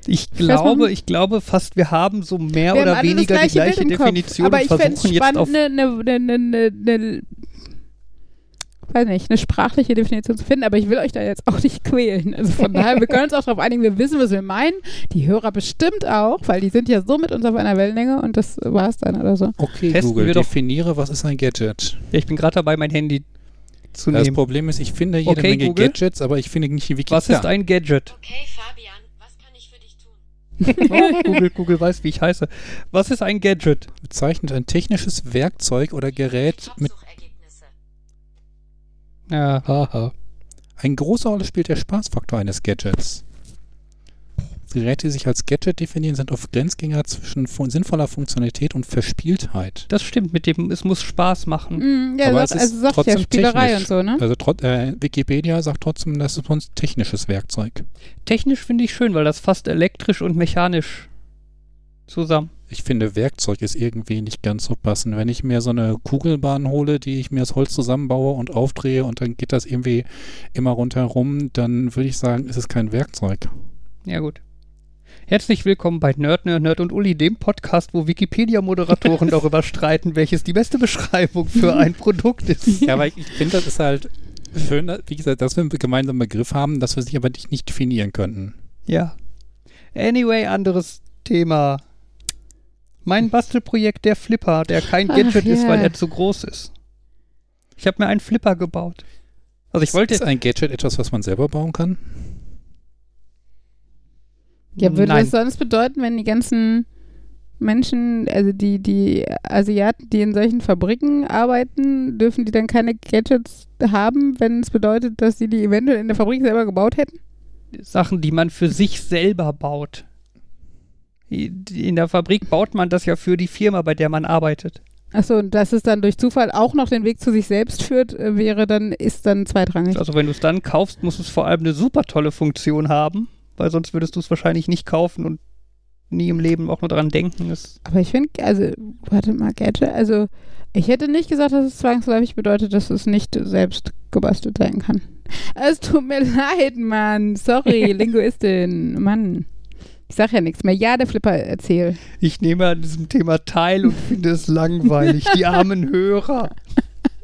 Ich glaube, man- ich glaube fast, wir haben so mehr oder weniger das die gleiche gleiche. Definition Aber und ich fände es versuchen jetzt auf spannend, eine, eine, eine, eine, eine, weiß nicht, eine sprachliche Definition zu finden, aber ich will euch da jetzt auch nicht quälen. Also von daher, wir können uns auch darauf einigen, wir wissen, was wir meinen. Die Hörer bestimmt auch, weil die sind ja so mit uns auf einer Wellenlänge und das war es dann oder so. okay, Testen Google, wir doch- definiere, was ist ein Gadget? Ja, ich bin gerade dabei, mein Handy zu Das nehmen. Problem ist, ich finde jede Okay, Menge Google. Gadgets, aber ich finde nicht die Wikipedia. Was ist ein Gadget? Okay, Fabian, was kann ich für dich tun? Oh, Google, Google weiß, wie ich heiße. Was ist ein Gadget? bezeichnet ein technisches Werkzeug oder Gerät mit. Ja, Haha. Eine große Rolle spielt der Spaßfaktor eines Gadgets. Geräte, die sich als Gadget definieren, sind oft Grenzgänger zwischen sinnvoller Funktionalität und Verspieltheit. das stimmt mit dem, es muss Spaß machen. Mm, ja, Aber sagt, es ist also sagt ja trotzdem Spielerei technisch. und so, ne? Also trot, äh, Wikipedia sagt trotzdem, das ist ein technisches Werkzeug. Technisch finde ich schön, weil das fast elektrisch und mechanisch zusammen. Ich finde, Werkzeug ist irgendwie nicht ganz so passend. Wenn ich mir so eine Kugelbahn hole, die ich mir aus Holz zusammenbaue und aufdrehe und dann geht das irgendwie immer rundherum, dann würde ich sagen, ist es kein Werkzeug. Ja, gut. Herzlich willkommen bei Nerd, Nerd, Nerd und Uli, dem Podcast, wo Wikipedia-Moderatoren darüber streiten, welches die beste Beschreibung für ein Produkt ist. Ja, aber ich, ich finde, das ist halt schön, wie gesagt, dass wir einen gemeinsamen Begriff haben, dass wir sich aber nicht, nicht definieren könnten. Ja. Anyway, anderes Thema. Mein Bastelprojekt, der Flipper, der kein Ach, Gadget ist, weil er zu groß ist. Ich habe mir einen Flipper gebaut. Also ich wollte ist ein Gadget etwas, was man selber bauen kann? Ja, würde Nein. das sonst bedeuten, wenn die ganzen Menschen, also die, die Asiaten, die in solchen Fabriken arbeiten, dürfen die dann keine Gadgets haben, wenn es bedeutet, dass sie die eventuell in der Fabrik selber gebaut hätten? Sachen, die man für sich selber baut. In der Fabrik baut man das ja für die Firma, bei der man arbeitet. Achso, und dass es dann durch Zufall auch noch den Weg zu sich selbst führt, äh, wäre dann, ist dann zweitrangig. Also wenn du es dann kaufst, muss es vor allem eine super tolle Funktion haben, weil sonst würdest du es wahrscheinlich nicht kaufen und nie im Leben auch nur daran denken. Das Aber ich finde, also, warte mal, Gadget, also ich hätte nicht gesagt, dass es zwangsläufig bedeutet, dass es nicht selbst gebastelt sein kann. Es tut mir leid, Mann. Sorry, Linguistin. Mann. Ich sag ja nichts mehr. Ja, der Flipper, erzähl. ich nehme an diesem Thema teil und finde es langweilig. Die armen Hörer.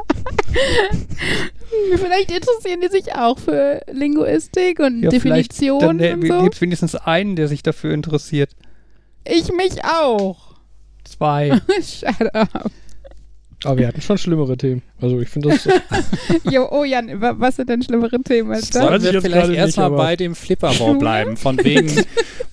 Vielleicht interessieren die sich auch für Linguistik und Ja, Definitionen Dann und äh, so. gibt es wenigstens einen, der sich dafür interessiert. Ich mich auch. Zwei. Shut up. Aber wir hatten schon schlimmere Themen. Also ich finde das. Jo, oh Jan, wa- was sind denn schlimmere Themen als das? Sollen ich wir jetzt vielleicht erstmal bei dem Flipperbau bleiben? Von wegen,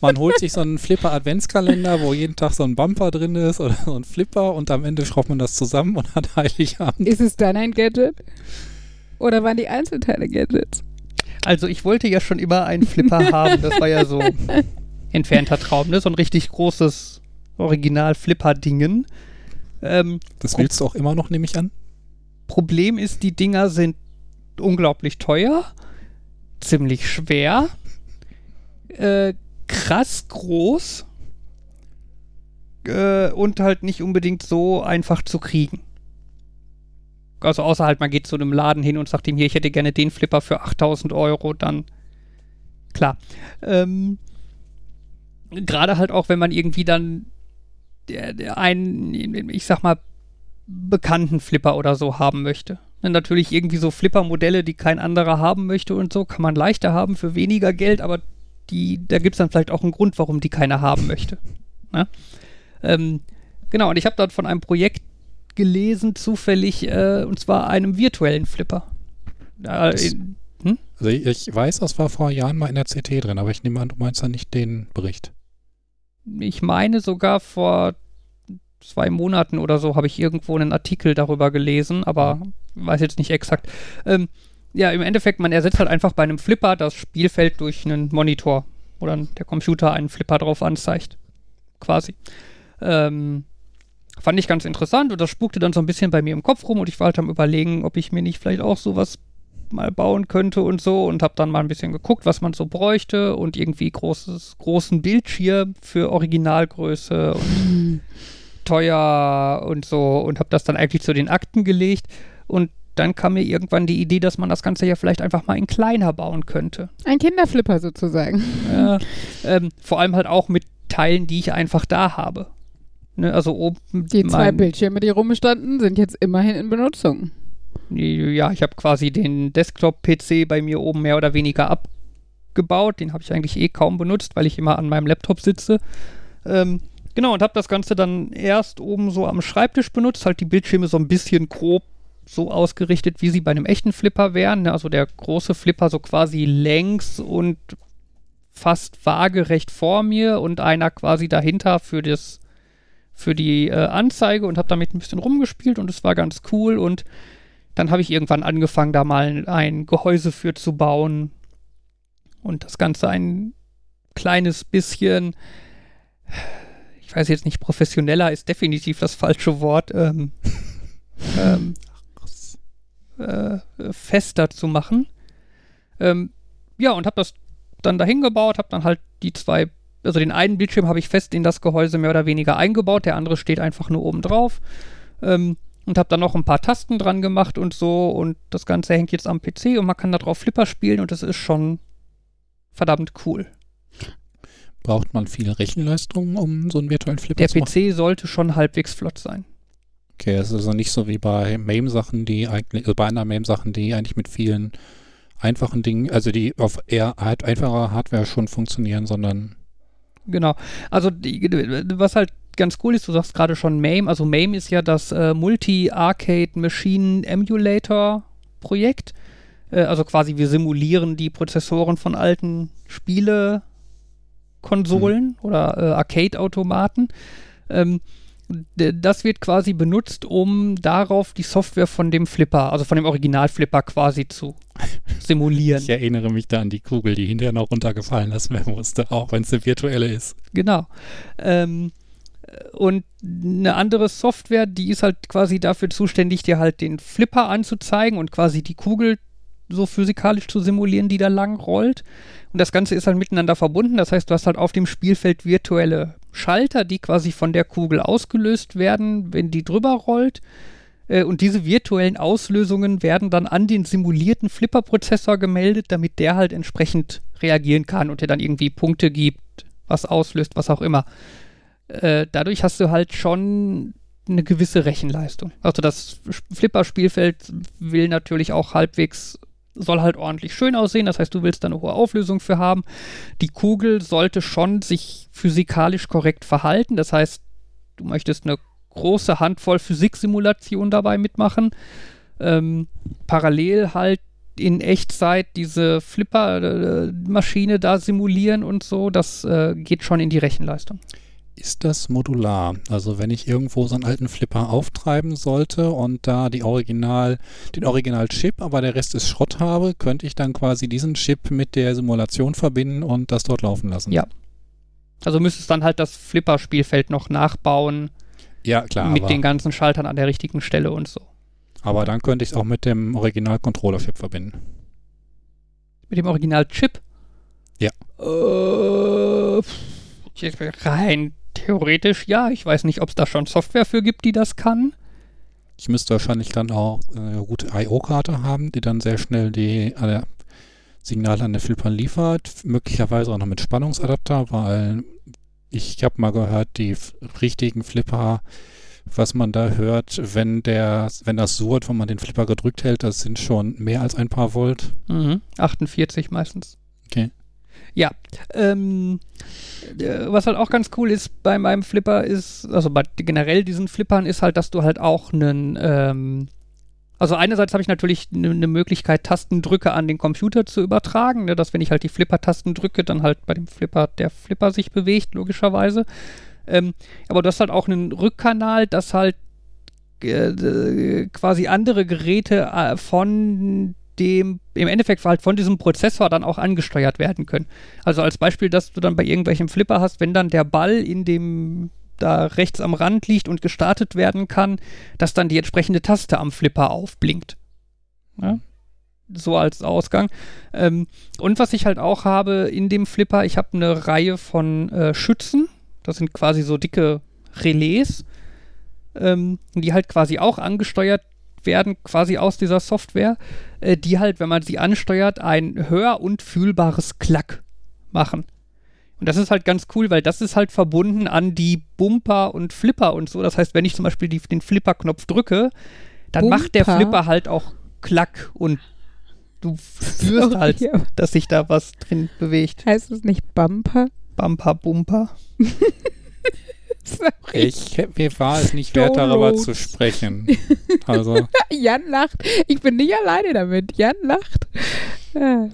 man holt sich so einen Flipper-Adventskalender, wo jeden Tag so ein Bumper drin ist oder so ein Flipper und am Ende schraubt man das zusammen und hat Heiligabend. Ist es dann ein Gadget? Oder waren die Einzelteile Gadgets? Also ich wollte ja schon immer einen Flipper haben. Das war ja so entfernter Traum, ne? So ein richtig großes Original-Flipper-Dingen. Ähm, Das willst du auch immer noch, nehme ich an? Problem ist, die Dinger sind unglaublich teuer, ziemlich schwer, äh, krass groß äh, und halt nicht unbedingt so einfach zu kriegen. also außer halt, man geht zu einem Laden hin und sagt ihm hier, ich hätte gerne den Flipper für 8000 Euro, dann klar. Ähm, Gerade halt auch, wenn man irgendwie dann einen, ich sag mal, bekannten Flipper oder so haben möchte. Und natürlich irgendwie so Flipper-Modelle, die kein anderer haben möchte und so, kann man leichter haben für weniger Geld, aber die, da gibt es dann vielleicht auch einen Grund, warum die keiner haben möchte. Ne? Ähm, genau, und ich habe dort von einem Projekt gelesen, zufällig, äh, und zwar einem virtuellen Flipper. Äh, Das- hm? Also ich, ich weiß, das war vor Jahren mal in der CT drin, aber ich nehme an, du meinst dann nicht den Bericht. Ich meine sogar vor zwei Monaten oder so habe ich irgendwo einen Artikel darüber gelesen, aber weiß jetzt nicht exakt. Ähm, ja, im Endeffekt, man ersetzt halt einfach bei einem Flipper das Spielfeld durch einen Monitor, wo dann der Computer einen Flipper drauf anzeigt. Quasi. Ähm, fand ich ganz interessant und das spukte dann so ein bisschen bei mir im Kopf rum und ich war halt am überlegen, ob ich mir nicht vielleicht auch sowas mal bauen könnte und so und habe dann mal ein bisschen geguckt, was man so bräuchte und irgendwie großes, großen Bildschirm für Originalgröße und teuer und so und habe das dann eigentlich zu den Akten gelegt und dann kam mir irgendwann die Idee, dass man das Ganze ja vielleicht einfach mal in kleiner bauen könnte. Ein Kinderflipper sozusagen. Ja, ähm, vor allem halt auch mit Teilen, die ich einfach da habe. Ne, also oben Die zwei Bildschirme, die rumstanden, sind jetzt immerhin in Benutzung. Ja, ich habe quasi den Desktop-PC bei mir oben mehr oder weniger abgebaut. Den habe ich eigentlich eh kaum benutzt, weil ich immer an meinem Laptop sitze. Ähm, genau, und habe das Ganze dann erst oben so am Schreibtisch benutzt, halt die Bildschirme so ein bisschen grob so ausgerichtet, wie sie bei einem echten Flipper wären. ne? Also der große Flipper so quasi längs und fast waagerecht vor mir und einer quasi dahinter für das für die äh, Anzeige und habe damit ein bisschen rumgespielt und es war ganz cool und dann habe ich irgendwann angefangen, da mal ein Gehäuse für zu bauen und das Ganze ein kleines bisschen, ich weiß jetzt nicht, professioneller ist definitiv das falsche Wort, ähm, ähm, äh, fester zu machen. Ähm, ja, und habe das dann dahin gebaut, habe dann halt die zwei, also den einen Bildschirm habe ich fest in das Gehäuse mehr oder weniger eingebaut, der andere steht einfach nur oben drauf. Ähm, und habe dann noch ein paar Tasten dran gemacht und so und das Ganze hängt jetzt am PC und man kann da drauf Flipper spielen und das ist schon verdammt cool. Braucht man viel Rechenleistung, um so einen virtuellen Flipper Der zu machen? PC sollte schon halbwegs flott sein. Okay, es ist also nicht so wie bei MAME-Sachen, die eigentlich, also bei anderen MAME-Sachen, die eigentlich mit vielen einfachen Dingen, also die auf eher halt einfacher Hardware schon funktionieren, sondern Genau. Also die, was halt ganz cool ist, du sagst gerade schon MAME, also MAME ist ja das äh, Multi-Arcade Machine Emulator Projekt. Äh, also quasi wir simulieren die Prozessoren von alten Spiele-Konsolen oder äh, Arcade-Automaten. Ähm, das wird quasi benutzt, um darauf die Software von dem Flipper, also von dem Original-Flipper quasi zu simulieren. ich erinnere mich da an die Kugel, die hinterher noch runtergefallen lassen werden musste, auch wenn es eine virtuelle ist. Genau. Ähm, und eine andere Software, die ist halt quasi dafür zuständig, dir halt den Flipper anzuzeigen und quasi die Kugel so physikalisch zu simulieren, die da lang rollt. Und das Ganze ist halt miteinander verbunden. Das heißt, du hast halt auf dem Spielfeld virtuelle Schalter, die quasi von der Kugel ausgelöst werden, wenn die drüber rollt. Äh, Und diese virtuellen Auslösungen werden dann an den simulierten Flipper-Prozessor gemeldet, damit der halt entsprechend reagieren kann und dir dann irgendwie Punkte gibt, was auslöst, was auch immer. Äh, dadurch hast du halt schon eine gewisse Rechenleistung. Also das Flipper-Spielfeld will natürlich auch halbwegs, soll halt ordentlich schön aussehen. Das heißt, du willst da eine hohe Auflösung für haben. Die Kugel sollte schon sich physikalisch korrekt verhalten. Das heißt, du möchtest eine große Handvoll Physiksimulation dabei mitmachen. Ähm, parallel halt in Echtzeit diese Flipper-Maschine da simulieren und so. Das äh, geht schon in die Rechenleistung. Ist das modular? Also wenn ich irgendwo so einen alten Flipper auftreiben sollte und da die Original, den Original-Chip, aber der Rest ist Schrott habe, könnte ich dann quasi diesen Chip mit der Simulation verbinden und das dort laufen lassen? Ja. Also müsstest dann halt das Flipper-Spielfeld noch nachbauen Ja, klar. mit den ganzen Schaltern an der richtigen Stelle und so. aber dann könnte ich es auch mit dem Original-Controller-Chip verbinden. Mit dem Original-Chip? Ja. Äh, rein theoretisch ja. Ich weiß nicht, ob es da schon Software für gibt, die das kann. Ich müsste wahrscheinlich dann auch äh, eine gute I.O.-Karte haben, die dann sehr schnell die äh, Signale an den Flippern liefert. Möglicherweise auch noch mit Spannungsadapter, weil ich habe mal gehört, die richtigen Flipper, was man da hört, wenn der, wenn das surrt, wenn man den Flipper gedrückt hält, das sind schon mehr als ein paar Volt. Mhm. 48 meistens. Okay. Ja, ähm, äh, was halt auch ganz cool ist bei meinem Flipper ist, also bei generell diesen Flippern ist halt, dass du halt auch einen, ähm, also einerseits habe ich natürlich eine ne Möglichkeit, Tastendrücke an den Computer zu übertragen, ne, dass wenn ich halt die Flipper-Tasten drücke, dann halt bei dem Flipper der Flipper sich bewegt, logischerweise. Ähm, aber du hast halt auch einen Rückkanal, dass halt äh, quasi andere Geräte äh, von dem, im Endeffekt halt von diesem Prozessor dann auch angesteuert werden können. Also als Beispiel, dass du dann bei irgendwelchem Flipper hast, wenn dann der Ball in dem da rechts am Rand liegt und gestartet werden kann, dass dann die entsprechende Taste am Flipper aufblinkt. Ja? So als Ausgang. Ähm, und was ich halt auch habe in dem Flipper, ich habe eine Reihe von äh, Schützen. Das sind quasi so dicke Relais, ähm, die halt quasi auch angesteuert werden, quasi aus dieser Software, äh, die halt, wenn man sie ansteuert, ein hör- und fühlbares Klack machen. Und das ist halt ganz cool, weil das ist halt verbunden an die Bumper und Flipper und so. Das heißt, wenn ich zum Beispiel die, den Flipper-Knopf drücke, dann macht der Bumper? Flipper halt auch Klack und du spürst Sorry, halt, dass sich da was drin bewegt. Heißt es nicht Bumper? Bumper, Bumper. Sorry. Ich, mir war es nicht wert, darüber zu sprechen. Also, Jan lacht. Ich bin nicht alleine damit. Jan lacht. Ja.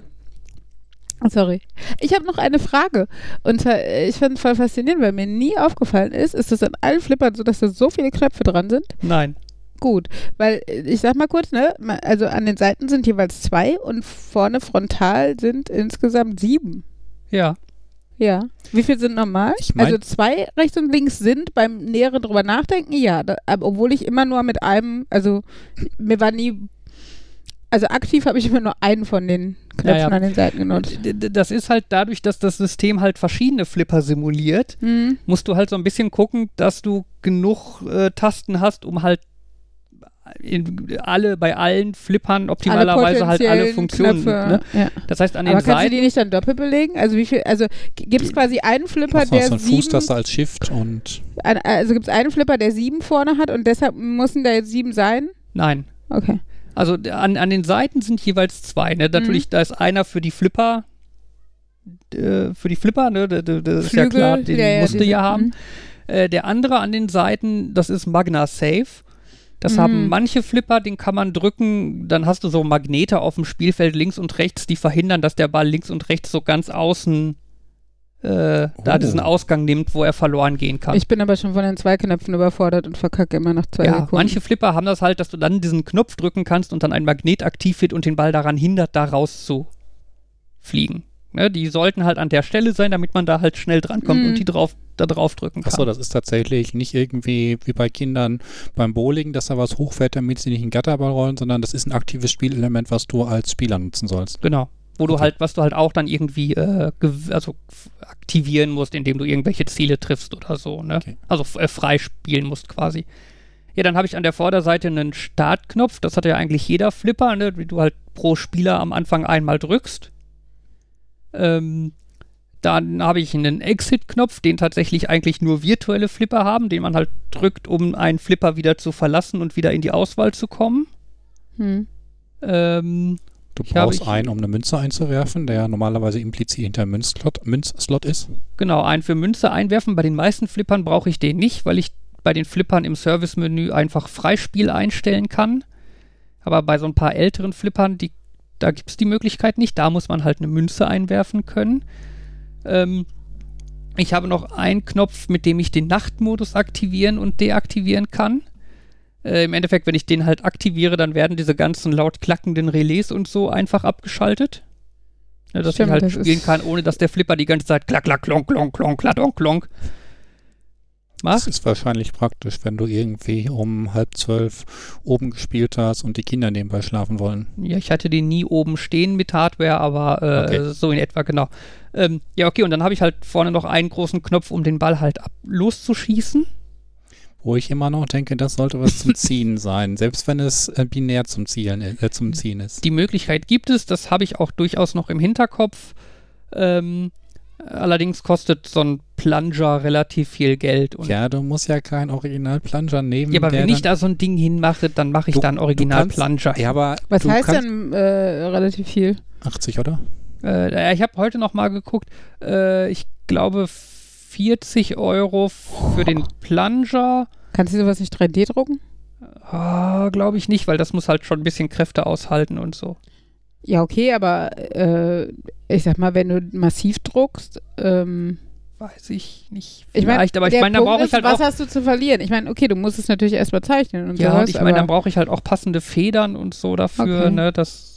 Sorry. Ich habe noch eine Frage. Und zwar, äh, ich finde es voll faszinierend, weil mir nie aufgefallen ist, ist es an allen Flippern so, dass da so viele Knöpfe dran sind? Nein. Gut, weil äh, ich sag mal kurz, ne, also an den Seiten sind jeweils zwei und vorne frontal sind insgesamt sieben. Ja. Ja. Wie viel sind normal? Ich mein- also zwei rechts und links sind beim näheren drüber nachdenken, ja. Da, aber obwohl ich immer nur mit einem, also mir war nie, also aktiv habe ich immer nur einen von den Knöpfen Ja, ja. an den Seiten genutzt. Das ist halt dadurch, dass das System halt verschiedene Flipper simuliert, Hm. musst du halt so ein bisschen gucken, dass du genug äh, Tasten hast, um halt in alle bei allen Flippern optimalerweise halt alle Funktionen. Knöpfe, Ne? Ja. Das heißt, an den Aber kannst du Seiten. die nicht dann doppelt belegen? Also wie viel, also gibt es quasi einen Flipper, der so eine sieben, Fußtaste als Shift und ein- also gibt es einen Flipper, der sieben vorne hat und deshalb müssen da jetzt sieben sein? Nein. Okay. Also an, an den Seiten sind jeweils zwei. Ne? Natürlich, Mhm. da ist einer für die Flipper. Äh, für die Flipper, ne? Das ist ja klar, den musst du diese- ja haben. mhm. Äh, der andere an den Seiten, das ist Magna Safe. Das Mhm. haben manche Flipper, den kann man drücken, dann hast du so Magnete auf dem Spielfeld links und rechts, die verhindern, dass der Ball links und rechts so ganz außen äh, da Oh. diesen Ausgang nimmt, wo er verloren gehen kann. Ich bin aber schon von den zwei Knöpfen überfordert und verkacke immer nach zwei ja, Sekunden. manche Flipper haben das halt, dass du dann diesen Knopf drücken kannst und dann ein Magnet aktiv wird und den Ball daran hindert, da raus zu fliegen. Ne, die sollten halt an der Stelle sein, damit man da halt schnell drankommt Mhm. und die drauf, da drauf drücken kann. Achso, das ist tatsächlich nicht irgendwie wie bei Kindern beim Bowling, dass da was hochfährt, damit sie nicht einen Gatterball rollen, sondern das ist ein aktives Spielelement, was du als Spieler nutzen sollst. Genau. Wo du Okay. halt, was du halt auch dann irgendwie äh, also aktivieren musst, indem du irgendwelche Ziele triffst oder so, ne? Okay. Also äh, freispielen musst quasi. Ja, dann habe ich an der Vorderseite einen Startknopf, das hat ja eigentlich jeder Flipper, ne? Wie du halt pro Spieler am Anfang einmal drückst. Ähm, dann habe ich einen Exit-Knopf, den tatsächlich eigentlich nur virtuelle Flipper haben, den man halt drückt, um einen Flipper wieder zu verlassen und wieder in die Auswahl zu kommen. Hm. Ähm, Du brauchst ich- einen, um eine Münze einzuwerfen, der normalerweise implizit hinter einem Münzslot, Münzslot ist. Genau, einen für Münze einwerfen. Bei den meisten Flippern brauche ich den nicht, weil ich bei den Flippern im Servicemenü einfach Freispiel einstellen kann. Aber bei so ein paar älteren Flippern, die, da gibt es die Möglichkeit nicht. Da muss man halt eine Münze einwerfen können. Ähm, ich habe noch einen Knopf, mit dem ich den Nachtmodus aktivieren und deaktivieren kann. Äh, Im Endeffekt, wenn ich den halt aktiviere, dann werden diese ganzen laut klackenden Relais und so einfach abgeschaltet. Ja, dass Stimmt, ich halt spielen kann, ohne dass der Flipper die ganze Zeit klack, klack, klonk, klonk, klonk, kladonk, klonk Das macht. ist wahrscheinlich praktisch, wenn du irgendwie um halb zwölf oben gespielt hast und die Kinder nebenbei schlafen wollen. Ja, ich hatte den nie oben stehen mit Hardware, aber äh, Okay. so in etwa genau. Ähm, ja, okay, und dann habe ich halt vorne noch einen großen Knopf, um den Ball halt ab loszuschießen. wo ich immer noch denke, das sollte was zum Ziehen sein, selbst wenn es äh, binär zum Zielen, äh, zum Ziehen ist. Die Möglichkeit gibt es, das habe ich auch durchaus noch im Hinterkopf. Ähm, allerdings kostet so ein Plunger relativ viel Geld. Und Ja, du musst ja keinen Original-Plunger nehmen. ja, aber wenn ich da so ein Ding hinmache, dann mache ich Du- da einen Original-Plunger. Ja, aber Was du heißt denn äh, relativ viel? 80, oder? Äh, ich habe heute noch mal geguckt. Äh, ich glaube 40 Euro für den Plunger. Kannst du sowas nicht 3D drucken? Ah, glaube ich nicht, weil das muss halt schon ein bisschen Kräfte aushalten und so. Ja, okay, aber äh, ich sag mal, wenn du massiv druckst, ähm, Weiß ich nicht. ich meine, Vielleicht, aber ich meine, da brauche ich halt was auch. hast du zu verlieren? Ich meine, okay, du musst es natürlich erstmal zeichnen und Ja, sowas, und ich meine, dann brauche ich halt auch passende Federn und so dafür, Okay. ne, das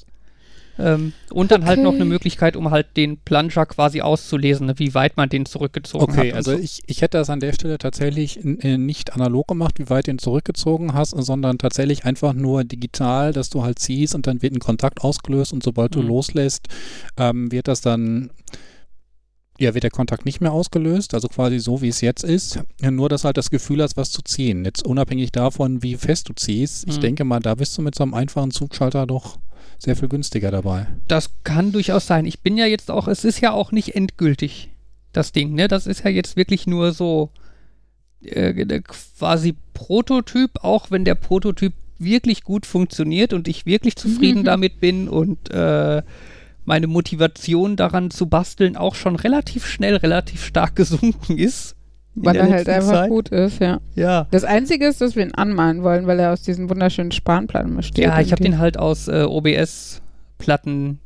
ähm, und dann halt noch Okay. eine Möglichkeit, um halt den Plunger quasi auszulesen, ne, wie weit man den zurückgezogen hat. Okay, also so. ich, ich hätte das an der Stelle tatsächlich äh, nicht analog gemacht, wie weit du ihn zurückgezogen hast, sondern tatsächlich einfach nur digital, dass du halt ziehst und dann wird ein Kontakt ausgelöst und sobald du Mhm. loslässt, ähm, wird das dann, ja, wird der Kontakt nicht mehr ausgelöst, also quasi so, wie es jetzt ist. Ja, nur, dass halt das Gefühl hast, was zu ziehen. Jetzt unabhängig davon, wie fest du ziehst. Ich Mhm. denke mal, da bist du mit so einem einfachen Zugschalter doch sehr viel günstiger dabei. Das kann durchaus sein. Ich bin ja jetzt auch, es ist ja auch nicht endgültig, das Ding, ne? Das ist ja jetzt wirklich nur so äh, der quasi Prototyp, auch wenn der Prototyp wirklich gut funktioniert und ich wirklich zufrieden Mhm. damit bin und äh, meine Motivation daran zu basteln auch schon relativ schnell, relativ stark gesunken ist. Weil er halt einfach Zeit. gut ist, ja. Ja. Das Einzige ist, dass wir ihn anmalen wollen, weil er aus diesen wunderschönen Spanplatten besteht. Ja, ich habe den halt aus äh, OBS-Platten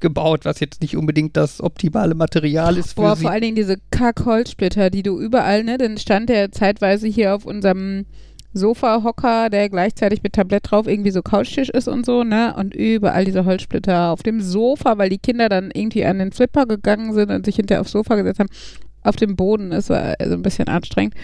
gebaut, was jetzt nicht unbedingt das optimale Material ist für Boah, sie. vor allen Dingen diese Kack-Holzsplitter, die du überall, ne? Dann stand der zeitweise hier auf unserem Sofa-Hocker, der gleichzeitig mit Tablett drauf irgendwie so Couchtisch ist und so, ne? Und überall diese Holzsplitter auf dem Sofa, weil die Kinder dann irgendwie an den Flipper gegangen sind und sich hinterher aufs Sofa gesetzt haben. Auf dem Boden, es war also ein bisschen anstrengend.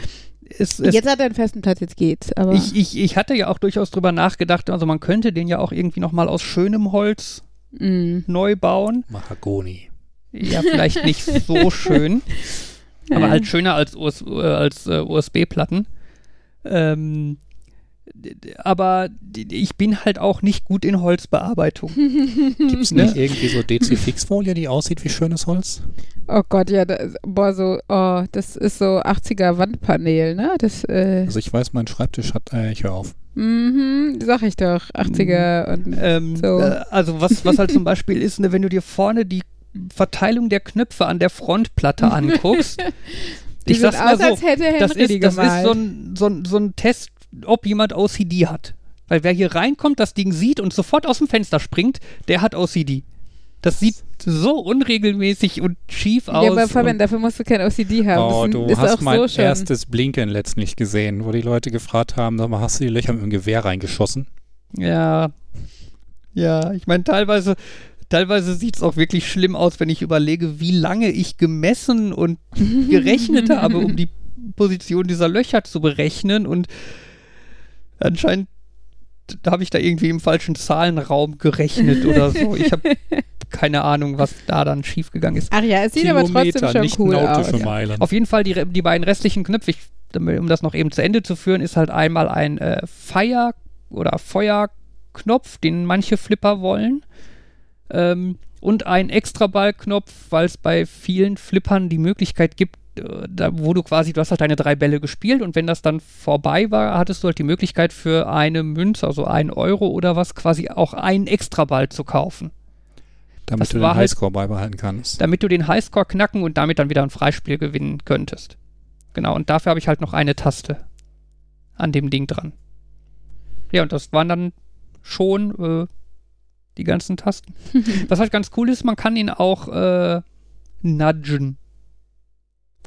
Es, es, jetzt hat er einen festen Platz, jetzt geht's. Aber ich, ich, ich hatte ja auch durchaus drüber nachgedacht, also man könnte den ja auch irgendwie nochmal aus schönem Holz mm, neu bauen. Mahagoni. Ja, vielleicht nicht so schön, aber halt schöner als, US, äh, als äh, USB-Platten. Ähm, aber ich bin halt auch nicht gut in Holzbearbeitung. Gibt es nicht irgendwie so DC-Fix-Folie, die aussieht wie schönes Holz? Oh Gott, ja, das, boah, so, oh, das ist so 80er Wandpanel, ne? Das, äh, Also ich weiß, mein Schreibtisch hat, äh, ich höre auf. mhm, sag ich doch, 80er und Ähm, So. äh, also was, was halt zum Beispiel ist, ne, wenn du dir vorne die Verteilung der Knöpfe an der Frontplatte anguckst, die ich sag's mal aus, so, als hätte Henry das ist, das ist so ein, so, ein, so ein Test, ob jemand OCD hat. Weil wer hier reinkommt, das Ding sieht und sofort aus dem Fenster springt, der hat OCD. Das sieht so unregelmäßig und schief aus. ja, aber Fabian, dafür musst du kein OCD haben. Oh, das du ist hast auch mein so erstes Blinken letztlich gesehen, wo die Leute gefragt haben, sag mal, hast du die Löcher mit dem Gewehr reingeschossen? ja. Ja, ich meine, teilweise, teilweise sieht es auch wirklich schlimm aus, wenn ich überlege, wie lange ich gemessen und gerechnet habe, um die Position dieser Löcher zu berechnen und anscheinend habe ich da irgendwie im falschen Zahlenraum gerechnet oder so. Ich habe keine Ahnung, was da dann schiefgegangen ist. Ach ja, es sieht aber trotzdem schon nicht cool aus. Meilen. Auf jeden Fall die, die beiden restlichen Knöpfe, ich, um das noch eben zu Ende zu führen, ist halt einmal ein äh, Fire- oder Feuerknopf, den manche Flipper wollen. Ähm, und ein Extraballknopf, weil es bei vielen Flippern die Möglichkeit gibt, da, wo du quasi, du hast halt deine drei Bälle gespielt und wenn das dann vorbei war, hattest du halt die Möglichkeit für eine Münze, also ein Euro oder was, quasi auch einen Extraball zu kaufen. damit das du den halt- Highscore beibehalten kannst. damit du den Highscore knacken und damit dann wieder ein Freispiel gewinnen könntest. Genau, und dafür habe ich halt noch eine Taste an dem Ding dran. Ja, und das waren dann schon äh, die ganzen Tasten. Was halt ganz cool ist, man kann ihn auch äh, nudgen.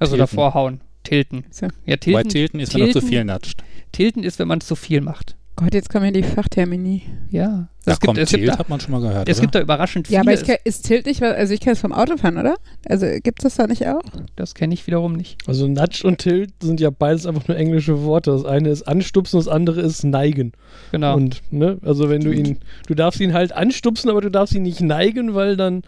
Also Tilten. davor hauen. Tilten. So. Ja, tilten, Tilten ist, wenn du zu Tilten- viel natscht. tilten ist, wenn man zu viel macht. Gott, jetzt kommen hier die Fachtermini. Ja. Da Es gibt, kommt es gibt, Tilt, da, hat man schon mal gehört, es oder? gibt da überraschend viele. Ja, aber ich kenn, ist Tilt nicht, also ich kenne es vom Autofahren, oder? Also gibt es das da nicht auch? das kenne ich wiederum nicht. Also Nudge und Tilt sind ja beides einfach nur englische Worte. Das eine ist anstupsen, das andere ist neigen. Genau. Und, ne, also wenn du ihn, du darfst ihn halt anstupsen, aber du darfst ihn nicht neigen, weil dann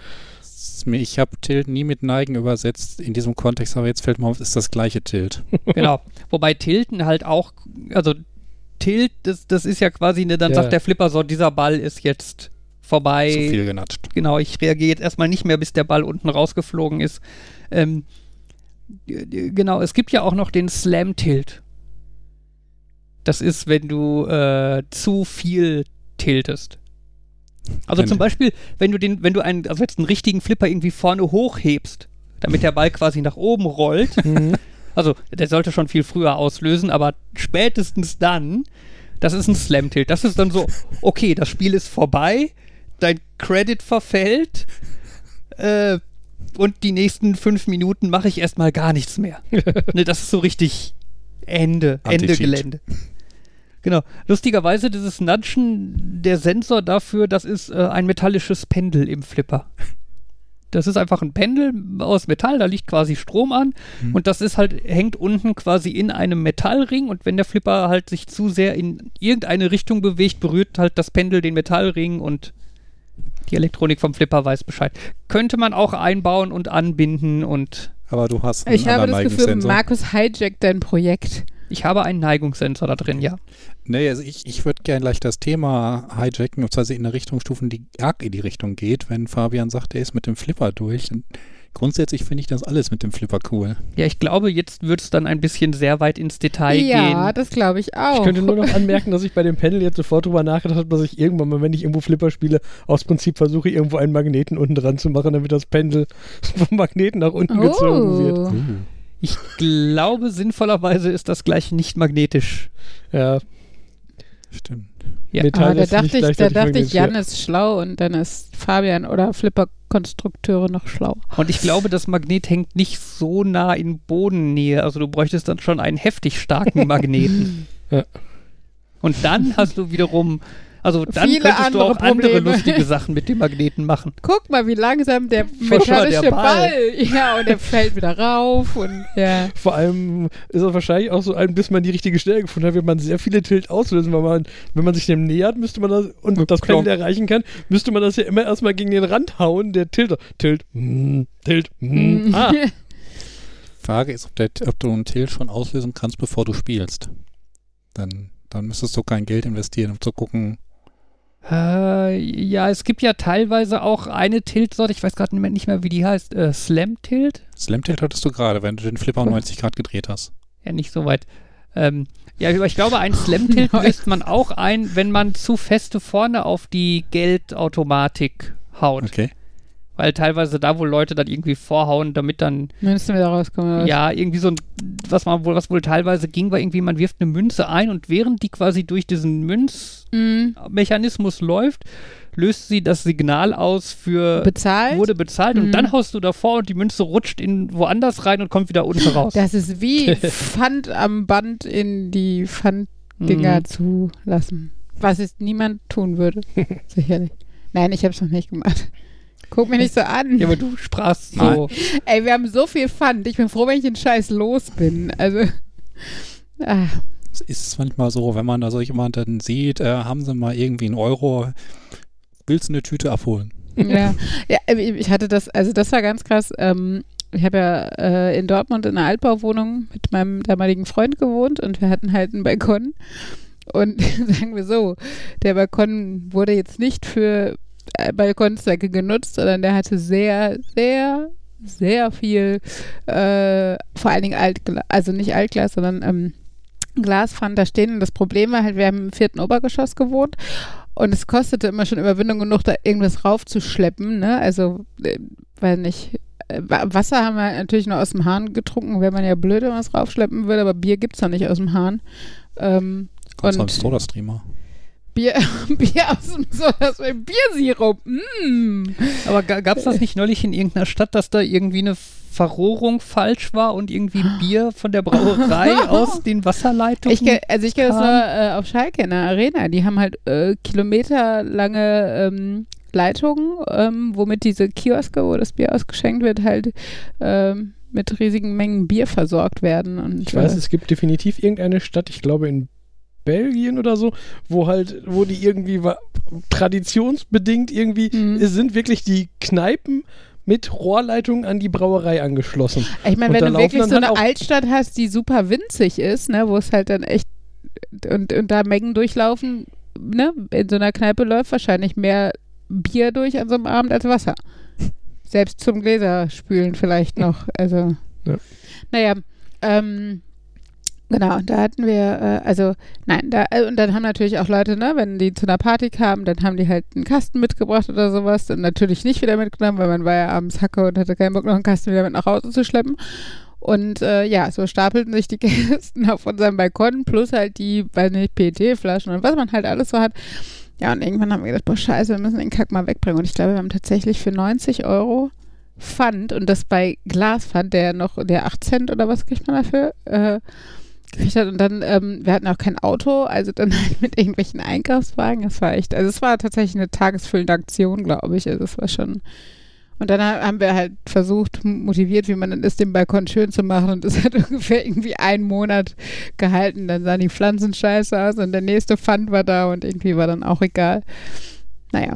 ich habe Tilt nie mit Neigen übersetzt in diesem Kontext, aber jetzt fällt mir auf, es ist das gleiche Tilt. Genau. Wobei Tilten halt auch, also Tilt, das, das ist ja quasi, ne, dann Ja. sagt der Flipper so, dieser Ball ist jetzt vorbei. Zu viel genatscht. Genau, ich reagiere jetzt erstmal nicht mehr, bis der Ball unten rausgeflogen ist. Ähm, genau, es gibt ja auch noch den Slam-Tilt. Das ist, wenn du äh, zu viel tiltest. Also Wenn- zum Beispiel, wenn du den, wenn du einen, also jetzt einen richtigen Flipper irgendwie vorne hochhebst, damit der Ball quasi nach oben rollt, Mhm. also der sollte schon viel früher auslösen, aber spätestens dann, das ist ein Slam-Tilt. Das ist dann so, okay, das Spiel ist vorbei, dein Credit verfällt äh, und die nächsten fünf Minuten mache ich erstmal gar nichts mehr. ne, das ist so richtig Ende, Ende. Gelände. Genau. Lustigerweise, dieses Nudgen, der Sensor dafür, das ist äh, ein metallisches Pendel im Flipper. Das ist einfach ein Pendel aus Metall, da liegt quasi Strom an Mhm. und das ist halt, hängt unten quasi in einem Metallring und wenn der Flipper halt sich zu sehr in irgendeine Richtung bewegt, berührt halt das Pendel den Metallring und die Elektronik vom Flipper weiß Bescheid. Könnte man auch einbauen und anbinden und Aber du hast einen Ich habe das Gefühl. Markus hijackt dein Projekt. Ich habe einen Neigungssensor da drin, ja. Nee, also ich, ich würde gerne gleich das Thema hijacken, beziehungsweise in eine Richtung stufen, die arg in die Richtung geht, wenn Fabian sagt, er ist mit dem Flipper durch. Und grundsätzlich finde ich das alles mit dem Flipper cool. Ja, ich glaube, jetzt wird es dann ein bisschen sehr weit ins Detail ja, gehen. das glaube ich auch. Ich könnte nur noch anmerken, dass ich bei dem Panel jetzt sofort drüber nachgedacht habe, dass ich irgendwann mal, wenn ich irgendwo Flipper spiele, aus Prinzip versuche, irgendwo einen Magneten unten dran zu machen, damit das Pendel vom Magneten nach unten gezogen wird. oh. Ich glaube, sinnvollerweise ist das gleich nicht magnetisch. Ja, Stimmt. Ja. Metall Aber da ist dachte ich, da dachte ich. Jan ist schlau und dann ist Fabian oder Flipper-Konstrukteure noch schlau. Und ich glaube, das Magnet hängt nicht so nah in Bodennähe. Also du bräuchtest dann schon einen heftig starken Magneten. Ja. Und dann hast du wiederum, also dann Viele könntest du andere auch andere Probleme. lustige Sachen mit dem Magneten machen. Guck mal, wie langsam der metallische der Ball. Ball. Ja, und der fällt wieder rauf und ja. Vor allem ist es wahrscheinlich auch so ein, bis man die richtige Stelle gefunden hat, wird man sehr viele Tilt auslösen, weil man, wenn man sich dem nähert, müsste man das und das. Pendel erreichen kann, müsste man das ja immer erstmal gegen den Rand hauen, der Tilt, Tilt, mm, Tilt, mm. Ah, Frage ist, ob, der, ob du einen Tilt schon auslösen kannst, bevor du spielst. Dann, dann müsstest du kein Geld investieren, um zu gucken. Äh, ja, es gibt ja teilweise auch eine Tilt-Sorte, ich weiß gerade nicht mehr, wie die heißt, äh, Slam-Tilt? Slam Tilt hattest du gerade, wenn du den Flipper um 90 Grad gedreht hast. Ja, nicht so weit. Ähm, ja, aber ich glaube, ein Slam-Tilt löst man auch ein, wenn man zu feste vorne auf die Geldautomatik haut. Okay. Weil teilweise da, wo Leute dann irgendwie vorhauen, damit dann, Müssen wir da rauskommen. ja, irgendwie so ein, was man wohl, was wohl teilweise ging, war irgendwie, man wirft eine Münze ein und während die quasi durch diesen Münzmechanismus Mhm. läuft, löst sie das Signal aus für Bezahlt? wurde bezahlt Mhm. und dann haust du davor und die Münze rutscht in woanders rein und kommt wieder unten raus. Das ist wie Pfand am Band in die Pfanddinger Mhm. zu lassen. Was es niemand tun würde. Sicherlich. Nein, ich habe es noch nicht gemacht. Guck mich nicht so an. Ja, aber du sprachst so. Ey, wir haben so viel Pfand. Ich bin froh, wenn ich den Scheiß los bin. Also. Ah, Es ist manchmal so, wenn man da so jemanden sieht, äh, haben sie mal irgendwie einen Euro, willst du eine Tüte abholen? ja. ja, ich hatte das, also das war ganz krass. Ähm, ich habe ja äh, in Dortmund in einer Altbauwohnung mit meinem damaligen Freund gewohnt und wir hatten halt einen Balkon. Und sagen wir so, der Balkon wurde jetzt nicht für Balkonzwecke genutzt, sondern der hatte sehr, sehr, sehr viel, äh, vor allen Dingen Altglas, also nicht Altglas, sondern ähm, Glaspfannen da stehen. Und das Problem war halt, wir haben im vierten Obergeschoss gewohnt und es kostete immer schon Überwindung genug, da irgendwas raufzuschleppen, ne? Also, äh, weil nicht. äh, Wa- Wasser haben wir natürlich nur aus dem Hahn getrunken, wäre man ja blöd, wenn man es raufschleppen würde, aber Bier gibt es noch nicht aus dem Hahn. Ähm, Kommst du Und- Soda-Streamer? Bier, Bier aus dem so, das war Biersirup. Mm. Aber gab es das nicht neulich in irgendeiner Stadt, dass da irgendwie eine Verrohrung falsch war und irgendwie Bier von der Brauerei aus den Wasserleitungen? Ich, also ich kenne das nur äh, auf Schalke in der Arena. Die haben halt äh, kilometerlange ähm, Leitungen, ähm, womit diese Kioske, wo das Bier ausgeschenkt wird, halt ähm, mit riesigen Mengen Bier versorgt werden. Und, Ich weiß, äh, es gibt definitiv irgendeine Stadt, ich glaube in Belgien oder so, wo halt, wo die irgendwie traditionsbedingt irgendwie, Mhm. sind wirklich die Kneipen mit Rohrleitung an die Brauerei angeschlossen. Ich meine, wenn du wirklich so halt eine auch- Altstadt hast, die super winzig ist, ne, wo es halt dann echt und, und da Mengen durchlaufen, ne, in so einer Kneipe läuft wahrscheinlich mehr Bier durch an so einem Abend als Wasser. Selbst zum Gläserspülen vielleicht noch. Also, Ja. naja, ähm, genau, da hatten wir, äh, also, nein, da, äh, und dann haben natürlich auch Leute, ne, wenn die zu einer Party kamen, dann haben die halt einen Kasten mitgebracht oder sowas und natürlich nicht wieder mitgenommen, weil man war ja abends Hacke und hatte keinen Bock, noch einen Kasten wieder mit nach Hause zu schleppen. Und äh, ja, so stapelten sich die Kästen auf unserem Balkon, plus halt die, weiß nicht, PET-Flaschen und was man halt alles so hat. Ja, und irgendwann haben wir gedacht, boah, scheiße, wir müssen den Kack mal wegbringen. Und ich glaube, wir haben tatsächlich für 90 Euro Pfand und das bei Glaspfand, der noch, der 8 Cent oder was kriegt man dafür, äh, hat. Und dann, ähm, wir hatten auch kein Auto, also dann halt mit irgendwelchen Einkaufswagen. Das war echt, also es war tatsächlich eine tagesfüllende Aktion, glaube ich. Also es war schon. Und dann ha- haben wir halt versucht, motiviert, wie man dann ist, den Balkon schön zu machen. Und das hat ungefähr irgendwie einen Monat gehalten. Dann sahen die Pflanzen scheiße aus und der nächste Pfand war da und irgendwie war dann auch egal. Naja.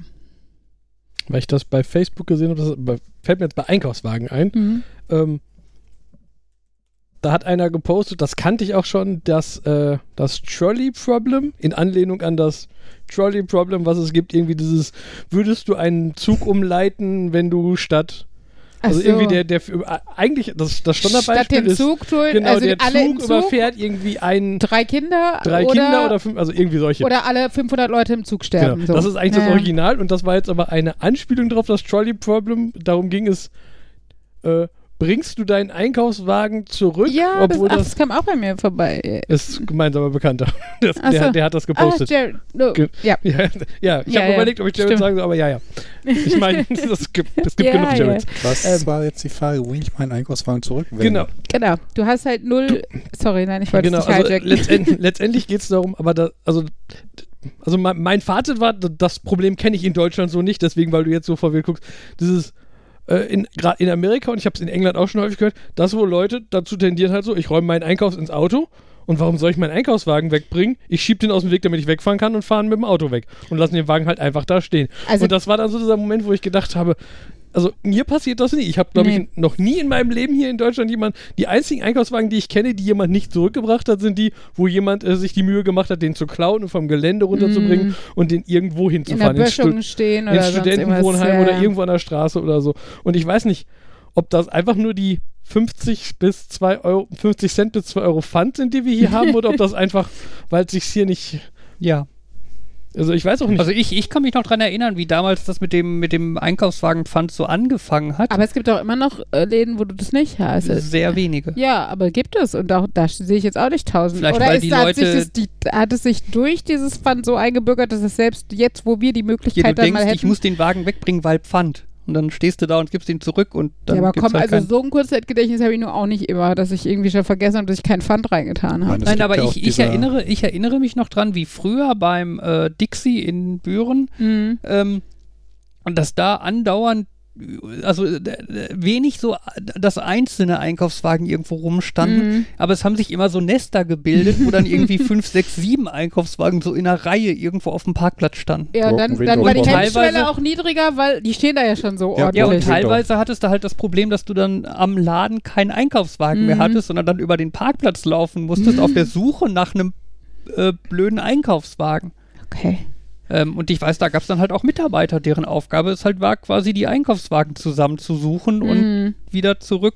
Weil ich das bei Facebook gesehen habe, das fällt mir jetzt bei Einkaufswagen ein. Mhm. Ähm, da hat einer gepostet, das kannte ich auch schon, das, äh, das Trolley Problem in Anlehnung an das Trolley Problem, was es gibt, irgendwie dieses, würdest du einen Zug umleiten, wenn du statt, also so. irgendwie der, der, eigentlich, das, das Statt Standardbeispiel den ist, Zug tun, genau, also der Zug Zug, überfährt irgendwie einen, drei Kinder drei oder, Kinder oder fünf, also irgendwie solche. oder alle 500 Leute im Zug sterben. Genau. So. Das ist eigentlich das Ja. Original und das war jetzt aber eine Anspielung drauf, das Trolley Problem. Darum ging es, äh, bringst du deinen Einkaufswagen zurück, Ja, obwohl das, ach, das, kam auch bei mir vorbei. ist gemeinsamer Bekannter. Das, Ach der, so. der hat das Ah, gepostet. Jared, no, Ge- ja. ja, ja, ich Ja, habe ja, überlegt, ob ich Jared stimmt. sagen soll, aber ja, ja. Ich meine, es gibt, es gibt Ja, genug ja. Jareds. Was Ähm, war jetzt die Frage, wo ich meinen Einkaufswagen zurückwende? Genau, Genau. Du hast halt null. Sorry, nein, ich wollte genau. es nicht Also letztendlich, letztendlich geht es darum, aber da, also, also mein, mein Fazit war, das Problem kenne ich in Deutschland so nicht, deswegen, weil du jetzt so verwirrt guckst, dieses in, gerade in Amerika und ich habe es in England auch schon häufig gehört, dass wo Leute dazu tendieren halt so, ich räume meinen Einkauf ins Auto und warum soll ich meinen Einkaufswagen wegbringen? Ich schiebe den aus dem Weg, damit ich wegfahren kann und fahren mit dem Auto weg und lassen den Wagen halt einfach da stehen. Also- und das war dann so dieser Moment, wo ich gedacht habe, also mir passiert das nie. Ich habe, glaube Nee. ich, noch nie in meinem Leben hier in Deutschland jemand, die einzigen Einkaufswagen, die ich kenne, die jemand nicht zurückgebracht hat, sind die, wo jemand äh, sich die Mühe gemacht hat, den zu klauen und vom Gelände runterzubringen Mm. und den irgendwo in der hinzufahren. ins Stu- Böschung stehen oder sonst Studentenwohnheim oder irgendwo an der Straße oder so. Und ich weiß nicht, ob das einfach nur die 50 bis 2 Euro, 50 Cent bis 2 Euro Pfand sind, die wir hier haben, oder ob das einfach, weil es sich hier nicht. Ja. Also ich weiß auch nicht. Also ich, ich kann mich noch dran erinnern, wie damals das mit dem, mit dem Einkaufswagenpfand so angefangen hat. Aber es gibt auch immer noch äh, Läden, wo du das nicht hast. Sehr wenige. Ja, aber gibt es. Und auch da sehe ich jetzt auch nicht tausend. Vielleicht, Oder weil ist, die hat, sich Leute- das, die, hat es sich durch dieses Pfand so eingebürgert, dass es selbst jetzt, wo wir die Ja, Möglichkeit du dann mal denkst, hätten. ich muss den Wagen wegbringen, weil Pfand. Und dann stehst du da und gibst ihn zurück und dann ja, aber komm, halt also so ein Kurzzeitgedächtnis habe ich nur auch nicht immer, dass ich irgendwie schon vergessen habe, dass ich keinen Pfand reingetan habe. Nein, aber ja ich, ich, erinnere, ich erinnere mich noch dran, wie früher beim äh, Dixie in Büren, Mhm. ähm, und dass da andauernd, also äh, wenig so, dass einzelne Einkaufswagen irgendwo rumstanden, Mhm. aber es haben sich immer so Nester gebildet, wo dann irgendwie fünf, sechs, sieben Einkaufswagen so in einer Reihe irgendwo auf dem Parkplatz standen. Ja, und dann, Broken dann war die. Hemmschwelle Teilweise- auch niedriger, weil die stehen da ja schon so Ja, ordentlich. Ja, und teilweise hattest du halt das Problem, dass du dann am Laden keinen Einkaufswagen mehr Mhm. hattest, sondern dann über den Parkplatz laufen musstest, auf der Suche nach einem äh, blöden Einkaufswagen. Okay. Ähm, und ich weiß, da gab es dann halt auch Mitarbeiter, deren Aufgabe es halt war, quasi die Einkaufswagen zusammenzusuchen und Mhm. wieder zurück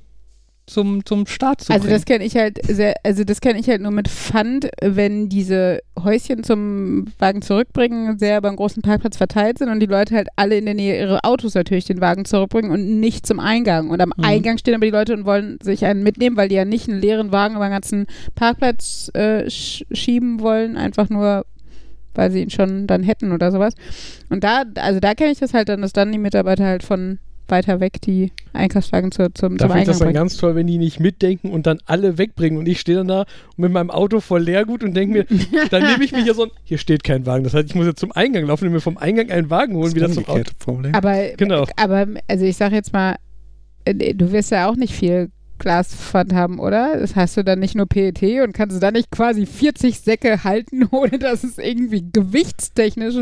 zum, zum Start zu Also bringen. das kenne ich halt sehr, also das kenne ich halt nur mit Pfand, wenn diese Häuschen zum Wagen zurückbringen sehr über einen großen Parkplatz verteilt sind und die Leute halt alle in der Nähe ihre Autos natürlich den Wagen zurückbringen und nicht zum Eingang. Und am Mhm. Eingang stehen aber die Leute und wollen sich einen mitnehmen, weil die ja nicht einen leeren Wagen über den ganzen Parkplatz äh, sch schieben wollen, einfach nur weil sie ihn schon dann hätten oder sowas. Und da, also da kenne ich das halt dann, dass dann die Mitarbeiter halt von weiter weg die Einkaufswagen zu, zum, da zum finde ich Eingang das dann bringen. ganz toll, wenn die nicht mitdenken und dann alle wegbringen. Und ich stehe dann da mit meinem Auto voll Leergut und denke mir, dann nehme ich mir hier so ein, hier steht kein Wagen. Das heißt, ich muss jetzt zum Eingang laufen und mir vom Eingang einen Wagen holen, Das wieder zum Auto. Problem. Aber, Genau. aber also ich sage jetzt mal, äh, du wirst ja auch nicht viel Glaspfand haben, oder? Das hast du dann nicht nur PET und kannst du dann nicht quasi 40 Säcke halten, ohne dass es irgendwie gewichtstechnisch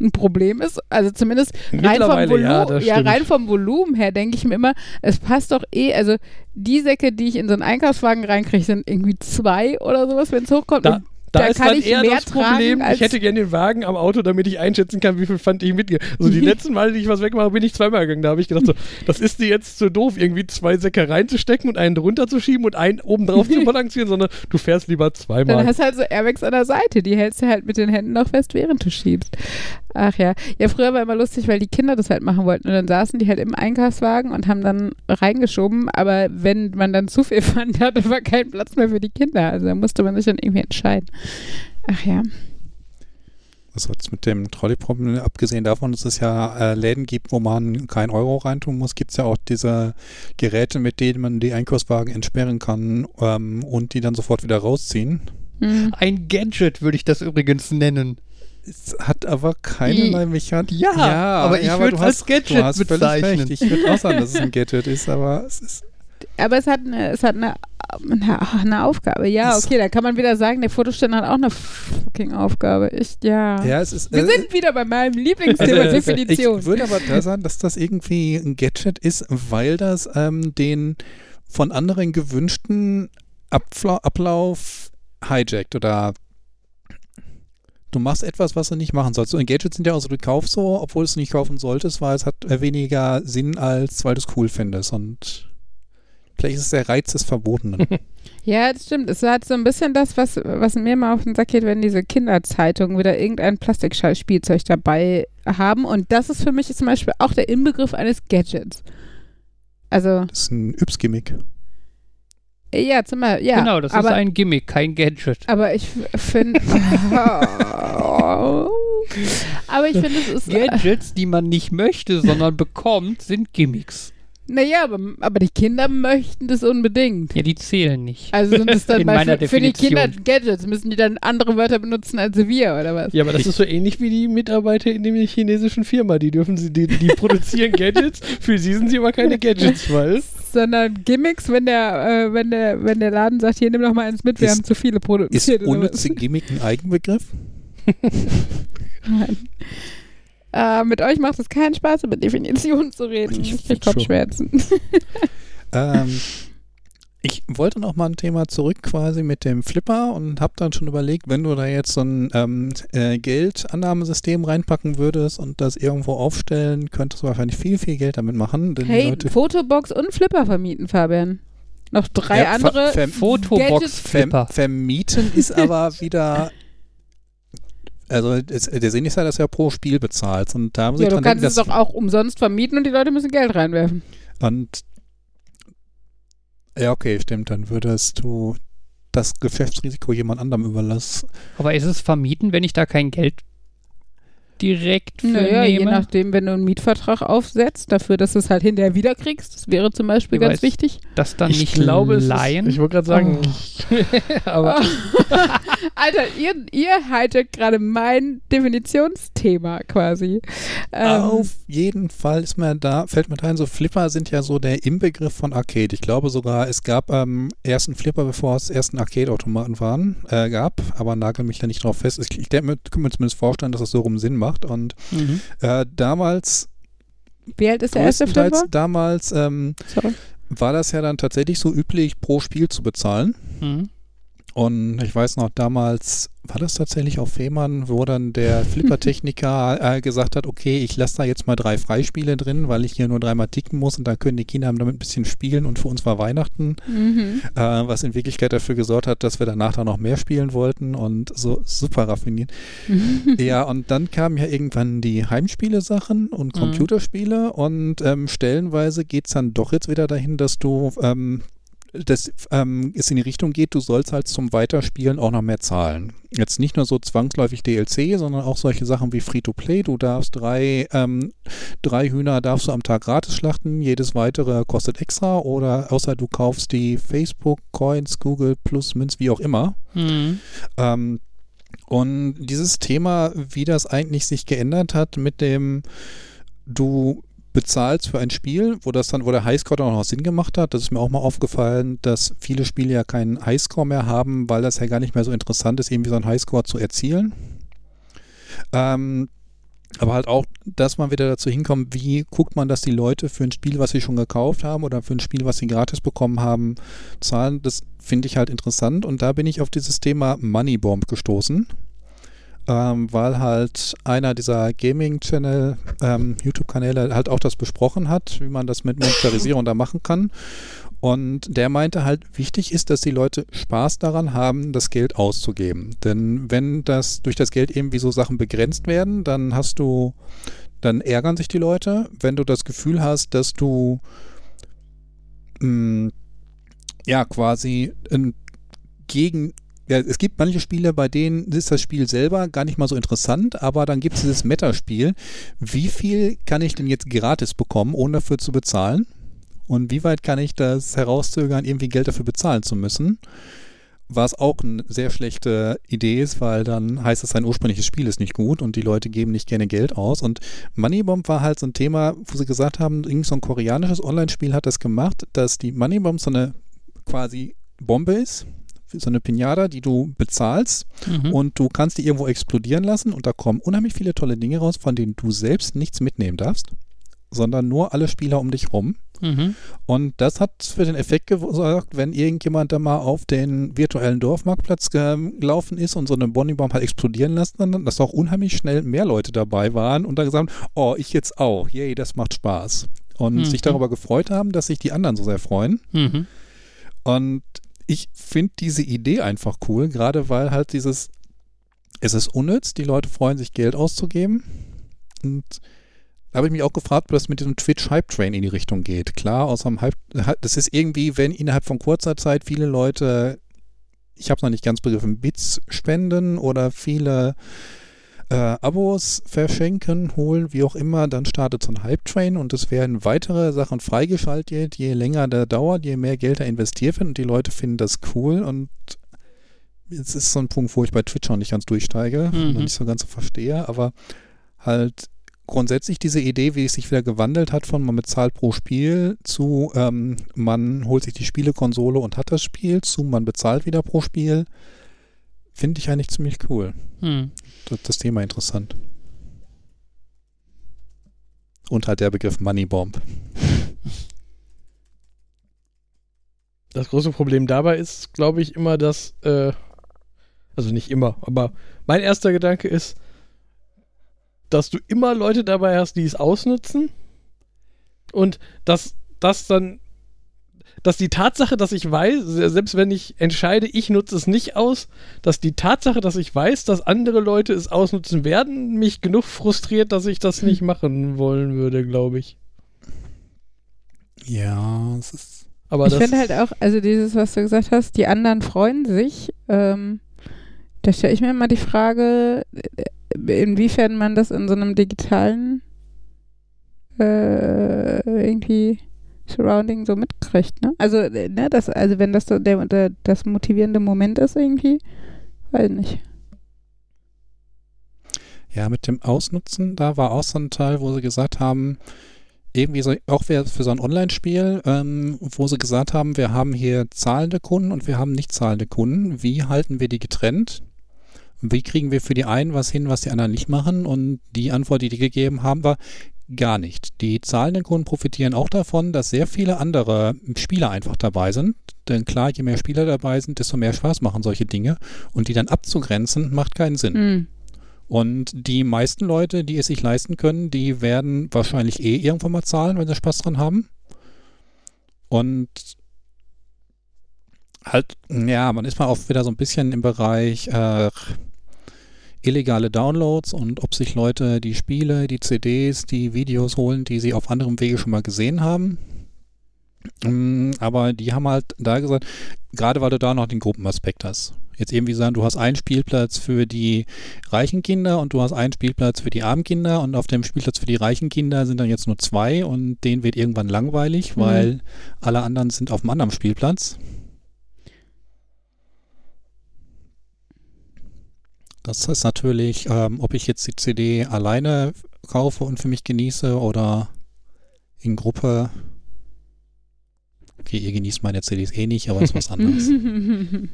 ein Problem ist. Also zumindest rein vom, Volu ja, ja, rein vom Volumen her denke ich mir immer, es passt doch eh, also die Säcke, die ich in so einen Einkaufswagen reinkriege, sind irgendwie zwei oder sowas, wenn es hochkommt. Da, da, da ist kann dann ich eher mehr das Problem, ich hätte gerne den Wagen am Auto, damit ich einschätzen kann, wie viel Pfand ich mitgehe. Also die letzten Male, die ich was wegmache, bin ich zweimal gegangen. Da habe ich gedacht, so, das ist dir jetzt zu doof, irgendwie zwei Säcke reinzustecken und einen drunter zu schieben und einen oben drauf zu balancieren, sondern du fährst lieber Dann zweimal. hast du halt so Airbags an der Seite, die hältst du halt mit den Händen noch fest, während du schiebst. Ach ja. Ja, früher war immer lustig, weil die Kinder das halt machen wollten und dann saßen die halt im Einkaufswagen und haben dann reingeschoben, aber wenn man dann zu viel fand, hatte war kein Platz mehr für die Kinder. Also da musste man sich dann irgendwie entscheiden. Ach ja. Also jetzt mit dem Trolley-Problem, abgesehen davon, dass es ja äh, Läden gibt, wo man kein Euro reintun muss, gibt es ja auch diese Geräte, mit denen man die Einkaufswagen entsperren kann ähm, und die dann sofort wieder rausziehen. Hm. Ein Gadget würde ich das übrigens nennen. Es hat aber keinerlei Mechanik. Ja, aber ich du würd's als hast- Gadget du hast völlig bezeichnen. Recht. Ich würde auch sagen, dass es ein Gadget ist, aber es ist Aber es hat eine, es hat eine, eine, Aufgabe. Ja, okay, da kann man wieder sagen, der Fotoständer hat auch eine fucking Aufgabe. Ich, ja. ja, es ist. Wir äh, sind wieder bei meinem Lieblingsthema Also, Definition. Ich würde aber da sagen, dass das irgendwie ein Gadget ist, weil das ähm, den von anderen gewünschten Abfla Ablauf hijackt oder du machst etwas, was du nicht machen sollst. So, ein Gadget sind ja auch so, du kaufst so, obwohl du es nicht kaufen solltest, weil es hat äh, weniger Sinn, als weil du es cool findest. Und vielleicht ist es der Reiz des Verbotenen. Ja, das stimmt. Es hat so ein bisschen das, was, was mir mal auf den Sack geht, wenn diese Kinderzeitungen wieder irgendein Plastikspielzeug dabei haben. Und das ist für mich zum Beispiel auch der Inbegriff eines Gadgets. Also, Das ist ein Yps-Gimmick. ja, zum Beispiel, ja. genau, das aber, ist ein Gimmick, kein Gadget. aber ich finde. aber ich finde, es ist. Gadgets, die man nicht möchte, sondern bekommt, sind Gimmicks. Naja, aber, aber die Kinder möchten das unbedingt. Ja, die zählen nicht. Also sind es dann mal für, für die Kinder. Gadgets. Müssen die dann andere Wörter benutzen als wir, oder was? Ja, aber das ist so ähnlich wie die Mitarbeiter in der chinesischen Firma. Die dürfen sie, die, die produzieren Gadgets, für sie sind sie aber keine Gadgets, weil. sondern Gimmicks, wenn der, äh, wenn der, wenn der Laden sagt, hier nimm doch mal eins mit, wir Ist- haben zu viele Ist produziert. oder unnütze Gimmick ein Eigenbegriff? Nein. Äh, mit euch macht es keinen Spaß, über Definitionen zu reden. Ich Ich krieg. Kopfschmerzen. ähm, ich wollte noch mal ein Thema zurück quasi mit dem Flipper und habe dann schon überlegt, wenn du da jetzt so ein ähm, äh, Geldannahmesystem reinpacken würdest und das irgendwo aufstellen, könntest du wahrscheinlich viel, viel Geld damit machen. Hey, Leute Fotobox und Flipper vermieten, Fabian. Noch drei Ja, andere ver- Fotobox Flipper. vermieten ist aber wieder. Also es, der Sinn ist ja, dass du ja pro Spiel bezahlst. Und da muss Ja, ich du dran kannst denken, es doch auch umsonst vermieten und die Leute müssen Geld reinwerfen. Und ja, okay, stimmt. Dann würdest du das Geschäftsrisiko jemand anderem überlassen. Aber ist es vermieten, wenn ich da kein Geld direkt für Naja, je nehme? nachdem, wenn du einen Mietvertrag aufsetzt, dafür, dass du es halt hinterher wiederkriegst, das wäre zum Beispiel Ja, ganz weiß- wichtig. das dann ich nicht glaube, es ist, leihen? ich wollte gerade sagen, aber Alter, ihr, ihr haltet gerade mein Definitionsthema quasi. Ähm, Auf jeden Fall ist mir da, fällt mir da ein, so Flipper sind ja so der Inbegriff von Arcade. Ich glaube sogar, es gab ähm, ersten Flipper, bevor es ersten Arcade-Automaten waren, äh, gab, aber nagel mich da nicht drauf fest. Ich, ich denke mir, kann mir zumindest vorstellen, dass das so rum Sinn macht. Und Mhm. äh, damals, Wie alt ist der erste Flipper? damals, ähm, war das ja dann tatsächlich so üblich, pro Spiel zu bezahlen. Mhm. Und ich weiß noch, damals war das tatsächlich auf Fehmarn, wo dann der Flipper-Techniker äh, gesagt hat, okay, ich lasse da jetzt mal drei Freispiele drin, weil ich hier nur dreimal ticken muss und dann können die Kinder damit ein bisschen spielen und für uns war Weihnachten, Mhm. äh, was in Wirklichkeit dafür gesorgt hat, dass wir danach dann noch mehr spielen wollten und so super raffiniert. ja, und dann kamen ja irgendwann die Heimspiele-Sachen und Mhm. Computerspiele und ähm, stellenweise geht es dann doch jetzt wieder dahin, dass du ähm, dass ähm, es in die Richtung geht, du sollst halt zum Weiterspielen auch noch mehr zahlen. Jetzt nicht nur so zwangsläufig DLC, sondern auch solche Sachen wie Free-to-Play. Du darfst drei, ähm, drei Hühner darfst du am Tag gratis schlachten, jedes weitere kostet extra oder außer du kaufst die Facebook, Coins, Google Plus, Münz, wie auch immer. Mhm. Ähm, und dieses Thema, wie das eigentlich sich geändert hat mit dem, du bezahlst für ein Spiel, wo das dann, wo der Highscore dann auch noch Sinn gemacht hat. Das ist mir auch mal aufgefallen, dass viele Spiele ja keinen Highscore mehr haben, weil das ja gar nicht mehr so interessant ist, irgendwie so einen Highscore zu erzielen. Ähm, aber halt auch, dass man wieder dazu hinkommt, wie guckt man, dass die Leute für ein Spiel, was sie schon gekauft haben oder für ein Spiel, was sie gratis bekommen haben, zahlen. Das finde ich halt interessant. Und da bin ich auf dieses Thema Moneybomb gestoßen ähm, weil halt einer dieser Gaming-Channel, ähm, YouTube-Kanäle halt auch das besprochen hat, wie man das mit Monetarisierung da machen kann. Und der meinte halt, wichtig ist, dass die Leute Spaß daran haben, das Geld auszugeben. Denn wenn das durch das Geld irgendwie so Sachen begrenzt werden, dann hast du, dann ärgern sich die Leute. Wenn du das Gefühl hast, dass du mh, mm, ja quasi ein gegen ja, es gibt manche Spiele, bei denen ist das Spiel selber gar nicht mal so interessant, aber dann gibt es dieses Metaspiel. Wie viel kann ich denn jetzt gratis bekommen, ohne dafür zu bezahlen? Und wie weit kann ich das herauszögern, irgendwie Geld dafür bezahlen zu müssen? Was auch eine sehr schlechte Idee ist, weil dann heißt es, sein ursprüngliches Spiel ist nicht gut und die Leute geben nicht gerne Geld aus. Und Moneybomb war halt so ein Thema, wo sie gesagt haben, irgend so ein koreanisches Online-Spiel hat das gemacht, dass die Moneybomb so eine quasi Bombe ist, so eine Pinata, die du bezahlst mhm. und du kannst die irgendwo explodieren lassen und da kommen unheimlich viele tolle Dinge raus, von denen du selbst nichts mitnehmen darfst, sondern nur alle Spieler um dich rum. Mhm. Und das hat für den Effekt gesorgt, wenn irgendjemand da mal auf den virtuellen Dorfmarktplatz gelaufen ist und so eine Bonniebaum hat explodieren lassen, dass auch unheimlich schnell mehr Leute dabei waren und dann gesagt haben, oh, ich jetzt auch, yay, das macht Spaß. Und mhm. sich darüber gefreut haben, dass sich die anderen so sehr freuen. Mhm. Und ich finde diese Idee einfach cool, gerade weil halt dieses, es ist unnütz, die Leute freuen sich Geld auszugeben. Und da habe ich mich auch gefragt, ob das mit diesem Twitch-Hype-Train in die Richtung geht. Klar, außer dem Hype, das ist irgendwie, wenn innerhalb von kurzer Zeit viele Leute, ich habe es noch nicht ganz begriffen, Bits spenden oder viele äh, Abos verschenken, holen, wie auch immer, dann startet so ein Hype-Train und es werden weitere Sachen freigeschaltet, je länger der dauert, je mehr Geld da investiert wird und die Leute finden das cool und jetzt ist so ein Punkt, wo ich bei Twitch noch nicht ganz durchsteige mhm. und nicht so ganz so verstehe, aber halt grundsätzlich diese Idee, wie es sich wieder gewandelt hat von man bezahlt pro Spiel zu ähm, man holt sich die Spielekonsole und hat das Spiel zu man bezahlt wieder pro Spiel, finde ich eigentlich ziemlich cool. Mhm das, das Thema interessant. Und halt der Begriff Moneybomb. Das große Problem dabei ist, glaube ich, immer, dass, äh, also nicht immer, aber mein erster Gedanke ist, dass du immer Leute dabei hast, die es ausnutzen und dass das dann dass die Tatsache, dass ich weiß, selbst wenn ich entscheide, ich nutze es nicht aus, dass die Tatsache, dass ich weiß, dass andere Leute es ausnutzen werden, mich genug frustriert, dass ich das nicht machen wollen würde, glaube ich. Ja, es ist. Aber ich finde halt auch, also dieses, was du gesagt hast, die anderen freuen sich. Ähm, da stelle ich mir immer die Frage, äh, inwiefern man das in so einem digitalen äh, irgendwie Surrounding so mitkriegt, ne? Also, äh, ne, das, also wenn das der, der, das motivierende Moment ist irgendwie, weiß nicht. Ja, mit dem Ausnutzen, da war auch so ein Teil, wo sie gesagt haben, irgendwie so, auch für, so ein Online-Spiel, ähm, wo sie gesagt haben, wir haben hier zahlende Kunden und wir haben nicht zahlende Kunden. Wie halten wir die getrennt? Wie kriegen wir für die einen was hin, was die anderen nicht machen? Und die Antwort, die die gegeben haben, war, gar nicht. Die zahlenden Kunden profitieren auch davon, dass sehr viele andere Spieler einfach dabei sind. Denn klar, je mehr Spieler dabei sind, desto mehr Spaß machen solche Dinge. Und die dann abzugrenzen, macht keinen Sinn. Mhm. Und die meisten Leute, die es sich leisten können, die werden wahrscheinlich eh irgendwann mal zahlen, wenn sie Spaß dran haben. Und halt, ja, man ist mal auch wieder so ein bisschen im Bereich äh, illegale Downloads und ob sich Leute die Spiele, die CDs, die Videos holen, die sie auf anderem Wege schon mal gesehen haben. Mm, aber die haben halt da gesagt, gerade weil du da noch den Gruppenaspekt hast. Jetzt irgendwie sagen, du hast einen Spielplatz für die reichen Kinder und du hast einen Spielplatz für die armen Kinder und auf dem Spielplatz für die reichen Kinder sind dann jetzt nur zwei und denen wird irgendwann langweilig, mhm. weil alle anderen sind auf einem anderen Spielplatz. Das ist natürlich, ähm, ob ich jetzt die CD alleine kaufe und für mich genieße oder in Gruppe. Okay, ihr genießt meine CDs eh nicht, aber ist was anderes.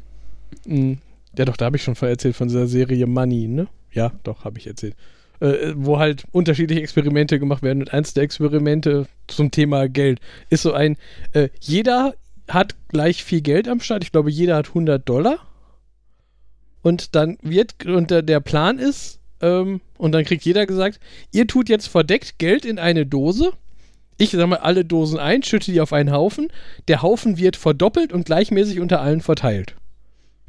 Mhm. Ja, doch, da habe ich schon erzählt von dieser Serie Money, ne? Ja, doch, habe ich erzählt. Äh, wo halt unterschiedliche Experimente gemacht werden. Und eins der Experimente zum Thema Geld ist so ein, äh, jeder hat gleich viel Geld am Start. Ich glaube, jeder hat 100 Dollar. Und dann wird, und der, der Plan ist, ähm, und dann kriegt jeder gesagt, ihr tut jetzt verdeckt Geld in eine Dose. Ich sammle alle Dosen ein, schütte die auf einen Haufen. Der Haufen wird verdoppelt und gleichmäßig unter allen verteilt.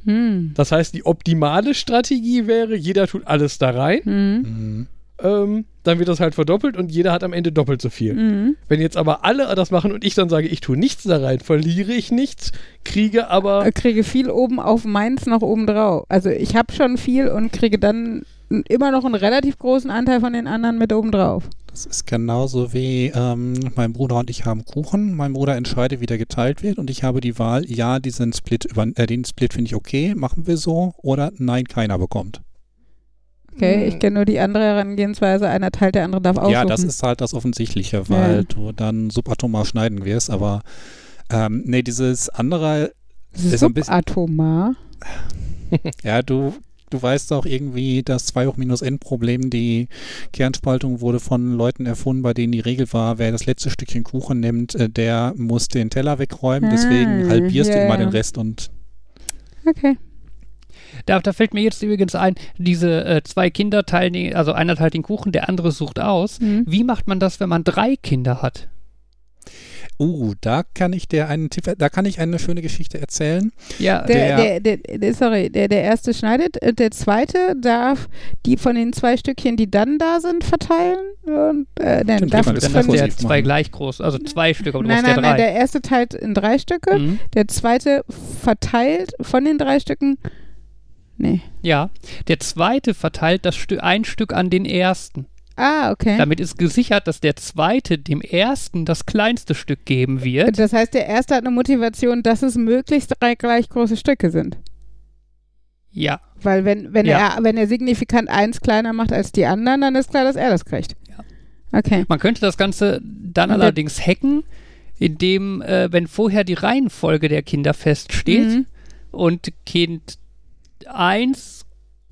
hm. Das heißt, die optimale Strategie wäre, jeder tut alles da rein, Hm. Mhm. ähm, dann wird das halt verdoppelt und jeder hat am Ende doppelt so viel. Hm. Wenn jetzt aber alle das machen und ich dann sage, ich tue nichts da rein, verliere ich nichts, kriege aber Äh, kriege viel oben auf meins noch oben drauf. Also ich habe schon viel und kriege dann immer noch einen relativ großen Anteil von den anderen mit oben drauf. Das ist genauso wie ähm, mein Bruder und ich haben Kuchen. Mein Bruder entscheidet, wie der geteilt wird und ich habe die Wahl, ja, diesen Split, über, äh, den Split finde ich okay, machen wir so oder nein, keiner bekommt. Okay, Hm. ich kenne nur die andere Herangehensweise. Einer teilt, der andere darf aussuchen. Ja, das ist halt das Offensichtliche, weil Ja. du dann subatomar schneiden wirst, aber ähm, nee, dieses andere, ist ein bisschen- Subatomar. ja, du, du weißt auch irgendwie, das 2 hoch minus n Problem, die Kernspaltung wurde von Leuten erfunden, bei denen die Regel war, wer das letzte Stückchen Kuchen nimmt, äh, der muss den Teller wegräumen, deswegen Ah, halbierst du ja, immer den Rest und Okay. Da, da fällt mir jetzt übrigens ein, diese äh, zwei Kinder teilen, den- also einer teilt den Kuchen, der andere sucht aus. Hm. Wie macht man das, wenn man drei Kinder hat? Uh, da kann ich dir einen Tipp, da kann ich eine schöne Geschichte erzählen. Ja, Der, Der- der, der, der, sorry, der, der erste schneidet, äh, der zweite darf die von den zwei Stückchen, die dann da sind, verteilen. Und, äh, nein, Stimmt, darf dann ja kursiv zwei gleich groß, also zwei Stück, aber du nein, nein, ja nein, drei. der erste teilt in drei Stücke, Mhm. der zweite verteilt von den drei Stücken. Nee. Ja, der zweite verteilt das Stück, ein Stück an den ersten. Ah, okay. Damit ist gesichert, dass der zweite dem ersten das kleinste Stück geben wird. Das heißt, der erste hat eine Motivation, dass es möglichst drei gleich große Stücke sind. Ja, Weil wenn, wenn, Ja. er, wenn er signifikant eins kleiner macht als die anderen, dann ist klar, dass er das kriegt. Ja. Okay. man könnte das Ganze dann Und allerdings hacken, indem, äh, wenn vorher die Reihenfolge der Kinder feststeht Mhm. und Kind 1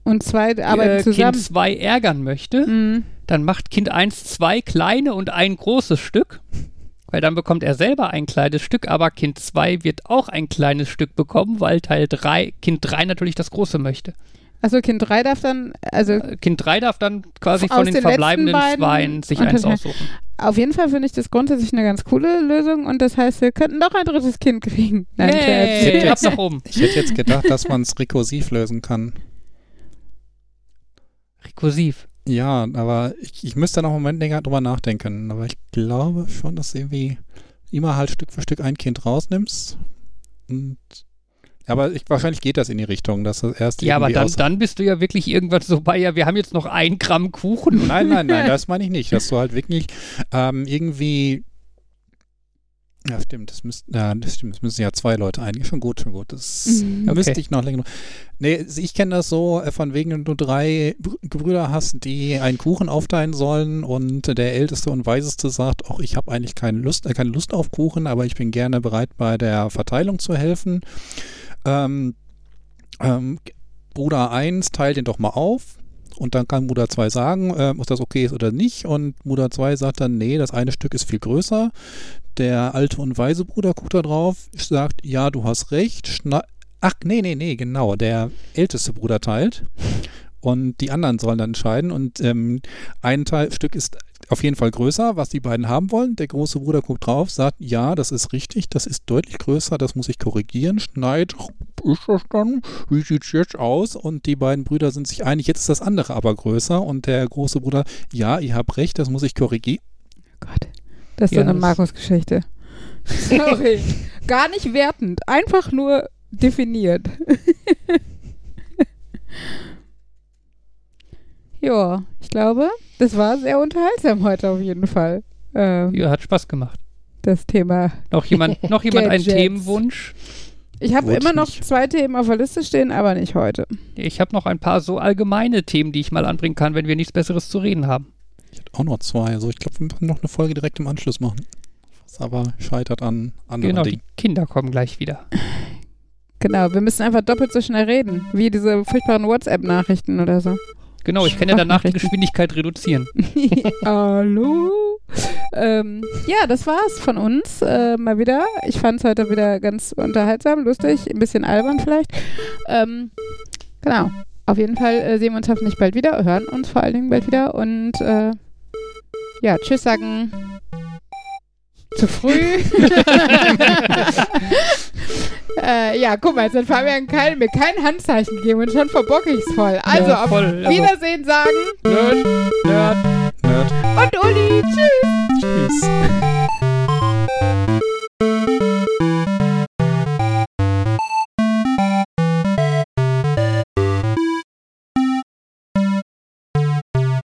Und zwei arbeiten äh, zusammen. Kind 2 ärgern möchte, Mhm. dann macht Kind 1 zwei kleine und ein großes Stück. Weil dann bekommt er selber ein kleines Stück, aber Kind 2 wird auch ein kleines Stück bekommen, weil Teil 3, Kind 3 natürlich das große möchte. Achso, Kind 3 darf dann, also Äh, Kind 3 darf dann quasi von den, den verbleibenden Zweien sich eins aussuchen. auf jeden Fall finde ich das grundsätzlich eine ganz coole Lösung und das heißt, wir könnten doch ein drittes Kind kriegen. Nein, Hey, ab nach oben. Ich hätte jetzt gedacht, dass man es rekursiv lösen kann. Rekursiv. Ja, aber ich, ich müsste noch einen Moment länger drüber nachdenken. Aber ich glaube schon, dass du irgendwie immer halt Stück für Stück ein Kind rausnimmst. Und aber ich, wahrscheinlich geht das in die Richtung, dass das erst Ja, aber dann, dann bist du ja wirklich irgendwann so bei, ja, wir haben jetzt noch ein Gramm Kuchen. Nein, nein, nein, das meine ich nicht. Dass du halt wirklich ähm, irgendwie. Ja, stimmt, das müssten, ja, das stimmt, das müssen ja zwei Leute eigentlich. Schon gut, schon gut. Das Mhm. da müsste Okay. ich noch länger. Nee, ich kenne das so, äh, von wegen, wenn du drei Br- Brüder hast, die einen Kuchen aufteilen sollen und der Älteste und Weiseste sagt, auch ich habe eigentlich keine Lust, äh, keine Lust auf Kuchen, aber ich bin gerne bereit, bei der Verteilung zu helfen. Ähm, ähm, Bruder 1 teilt den doch mal auf. Und dann kann Bruder 2 sagen, äh, ob das okay ist oder nicht. Und Bruder 2 sagt dann, nee, das eine Stück ist viel größer. Der alte und weise Bruder guckt da drauf, sagt, ja, du hast recht. Schna Ach, nee, nee, nee, genau. Der älteste Bruder teilt. Und die anderen sollen dann entscheiden. Und ähm, ein Teil, Stück ist auf jeden Fall größer, was die beiden haben wollen. Der große Bruder guckt drauf, sagt, ja, das ist richtig, das ist deutlich größer, das muss ich korrigieren. Schneid, ist das dann? Wie sieht's jetzt aus? Und die beiden Brüder sind sich einig, jetzt ist das andere aber größer. Und der große Bruder, ja, ihr habt recht, das muss ich korrigieren. Gott, das ist Ja, so eine Markus-Geschichte. Sorry. Gar nicht wertend, einfach nur definiert. ja, ich glaube, das war sehr unterhaltsam heute auf jeden Fall. Ähm, Ja, hat Spaß gemacht. Das Thema. Noch jemand, noch jemand einen. Themenwunsch? Ich habe immer noch nicht. zwei Themen auf der Liste stehen, aber nicht heute. Ich habe noch ein paar so allgemeine Themen, die ich mal anbringen kann, wenn wir nichts Besseres zu reden haben. Ich hätte auch noch zwei. Also ich glaube, wir müssen noch eine Folge direkt im Anschluss machen. Was aber scheitert an anderen Genau, die Dingen. Kinder kommen gleich wieder. Genau, wir müssen einfach doppelt so schnell reden, wie diese furchtbaren WhatsApp-Nachrichten oder so. Genau, ich kann ja danach die. Geschwindigkeit reduzieren. Hallo. Ähm, ja, das war's von uns äh, mal wieder. Ich fand es heute wieder ganz unterhaltsam, lustig, ein bisschen albern vielleicht. Ähm, genau. Auf jeden Fall äh, sehen wir uns hoffentlich bald wieder, hören uns vor allen Dingen bald wieder und äh, ja, tschüss sagen. Zu früh. äh, ja, guck mal, jetzt hat Fabian kein, mir kein Handzeichen gegeben und schon verbocke ich's voll. Also, Ja, auf voll, aber- Wiedersehen sagen. Nerd, Nerd. Nerd. Und Uli, tschüss. Tschüss.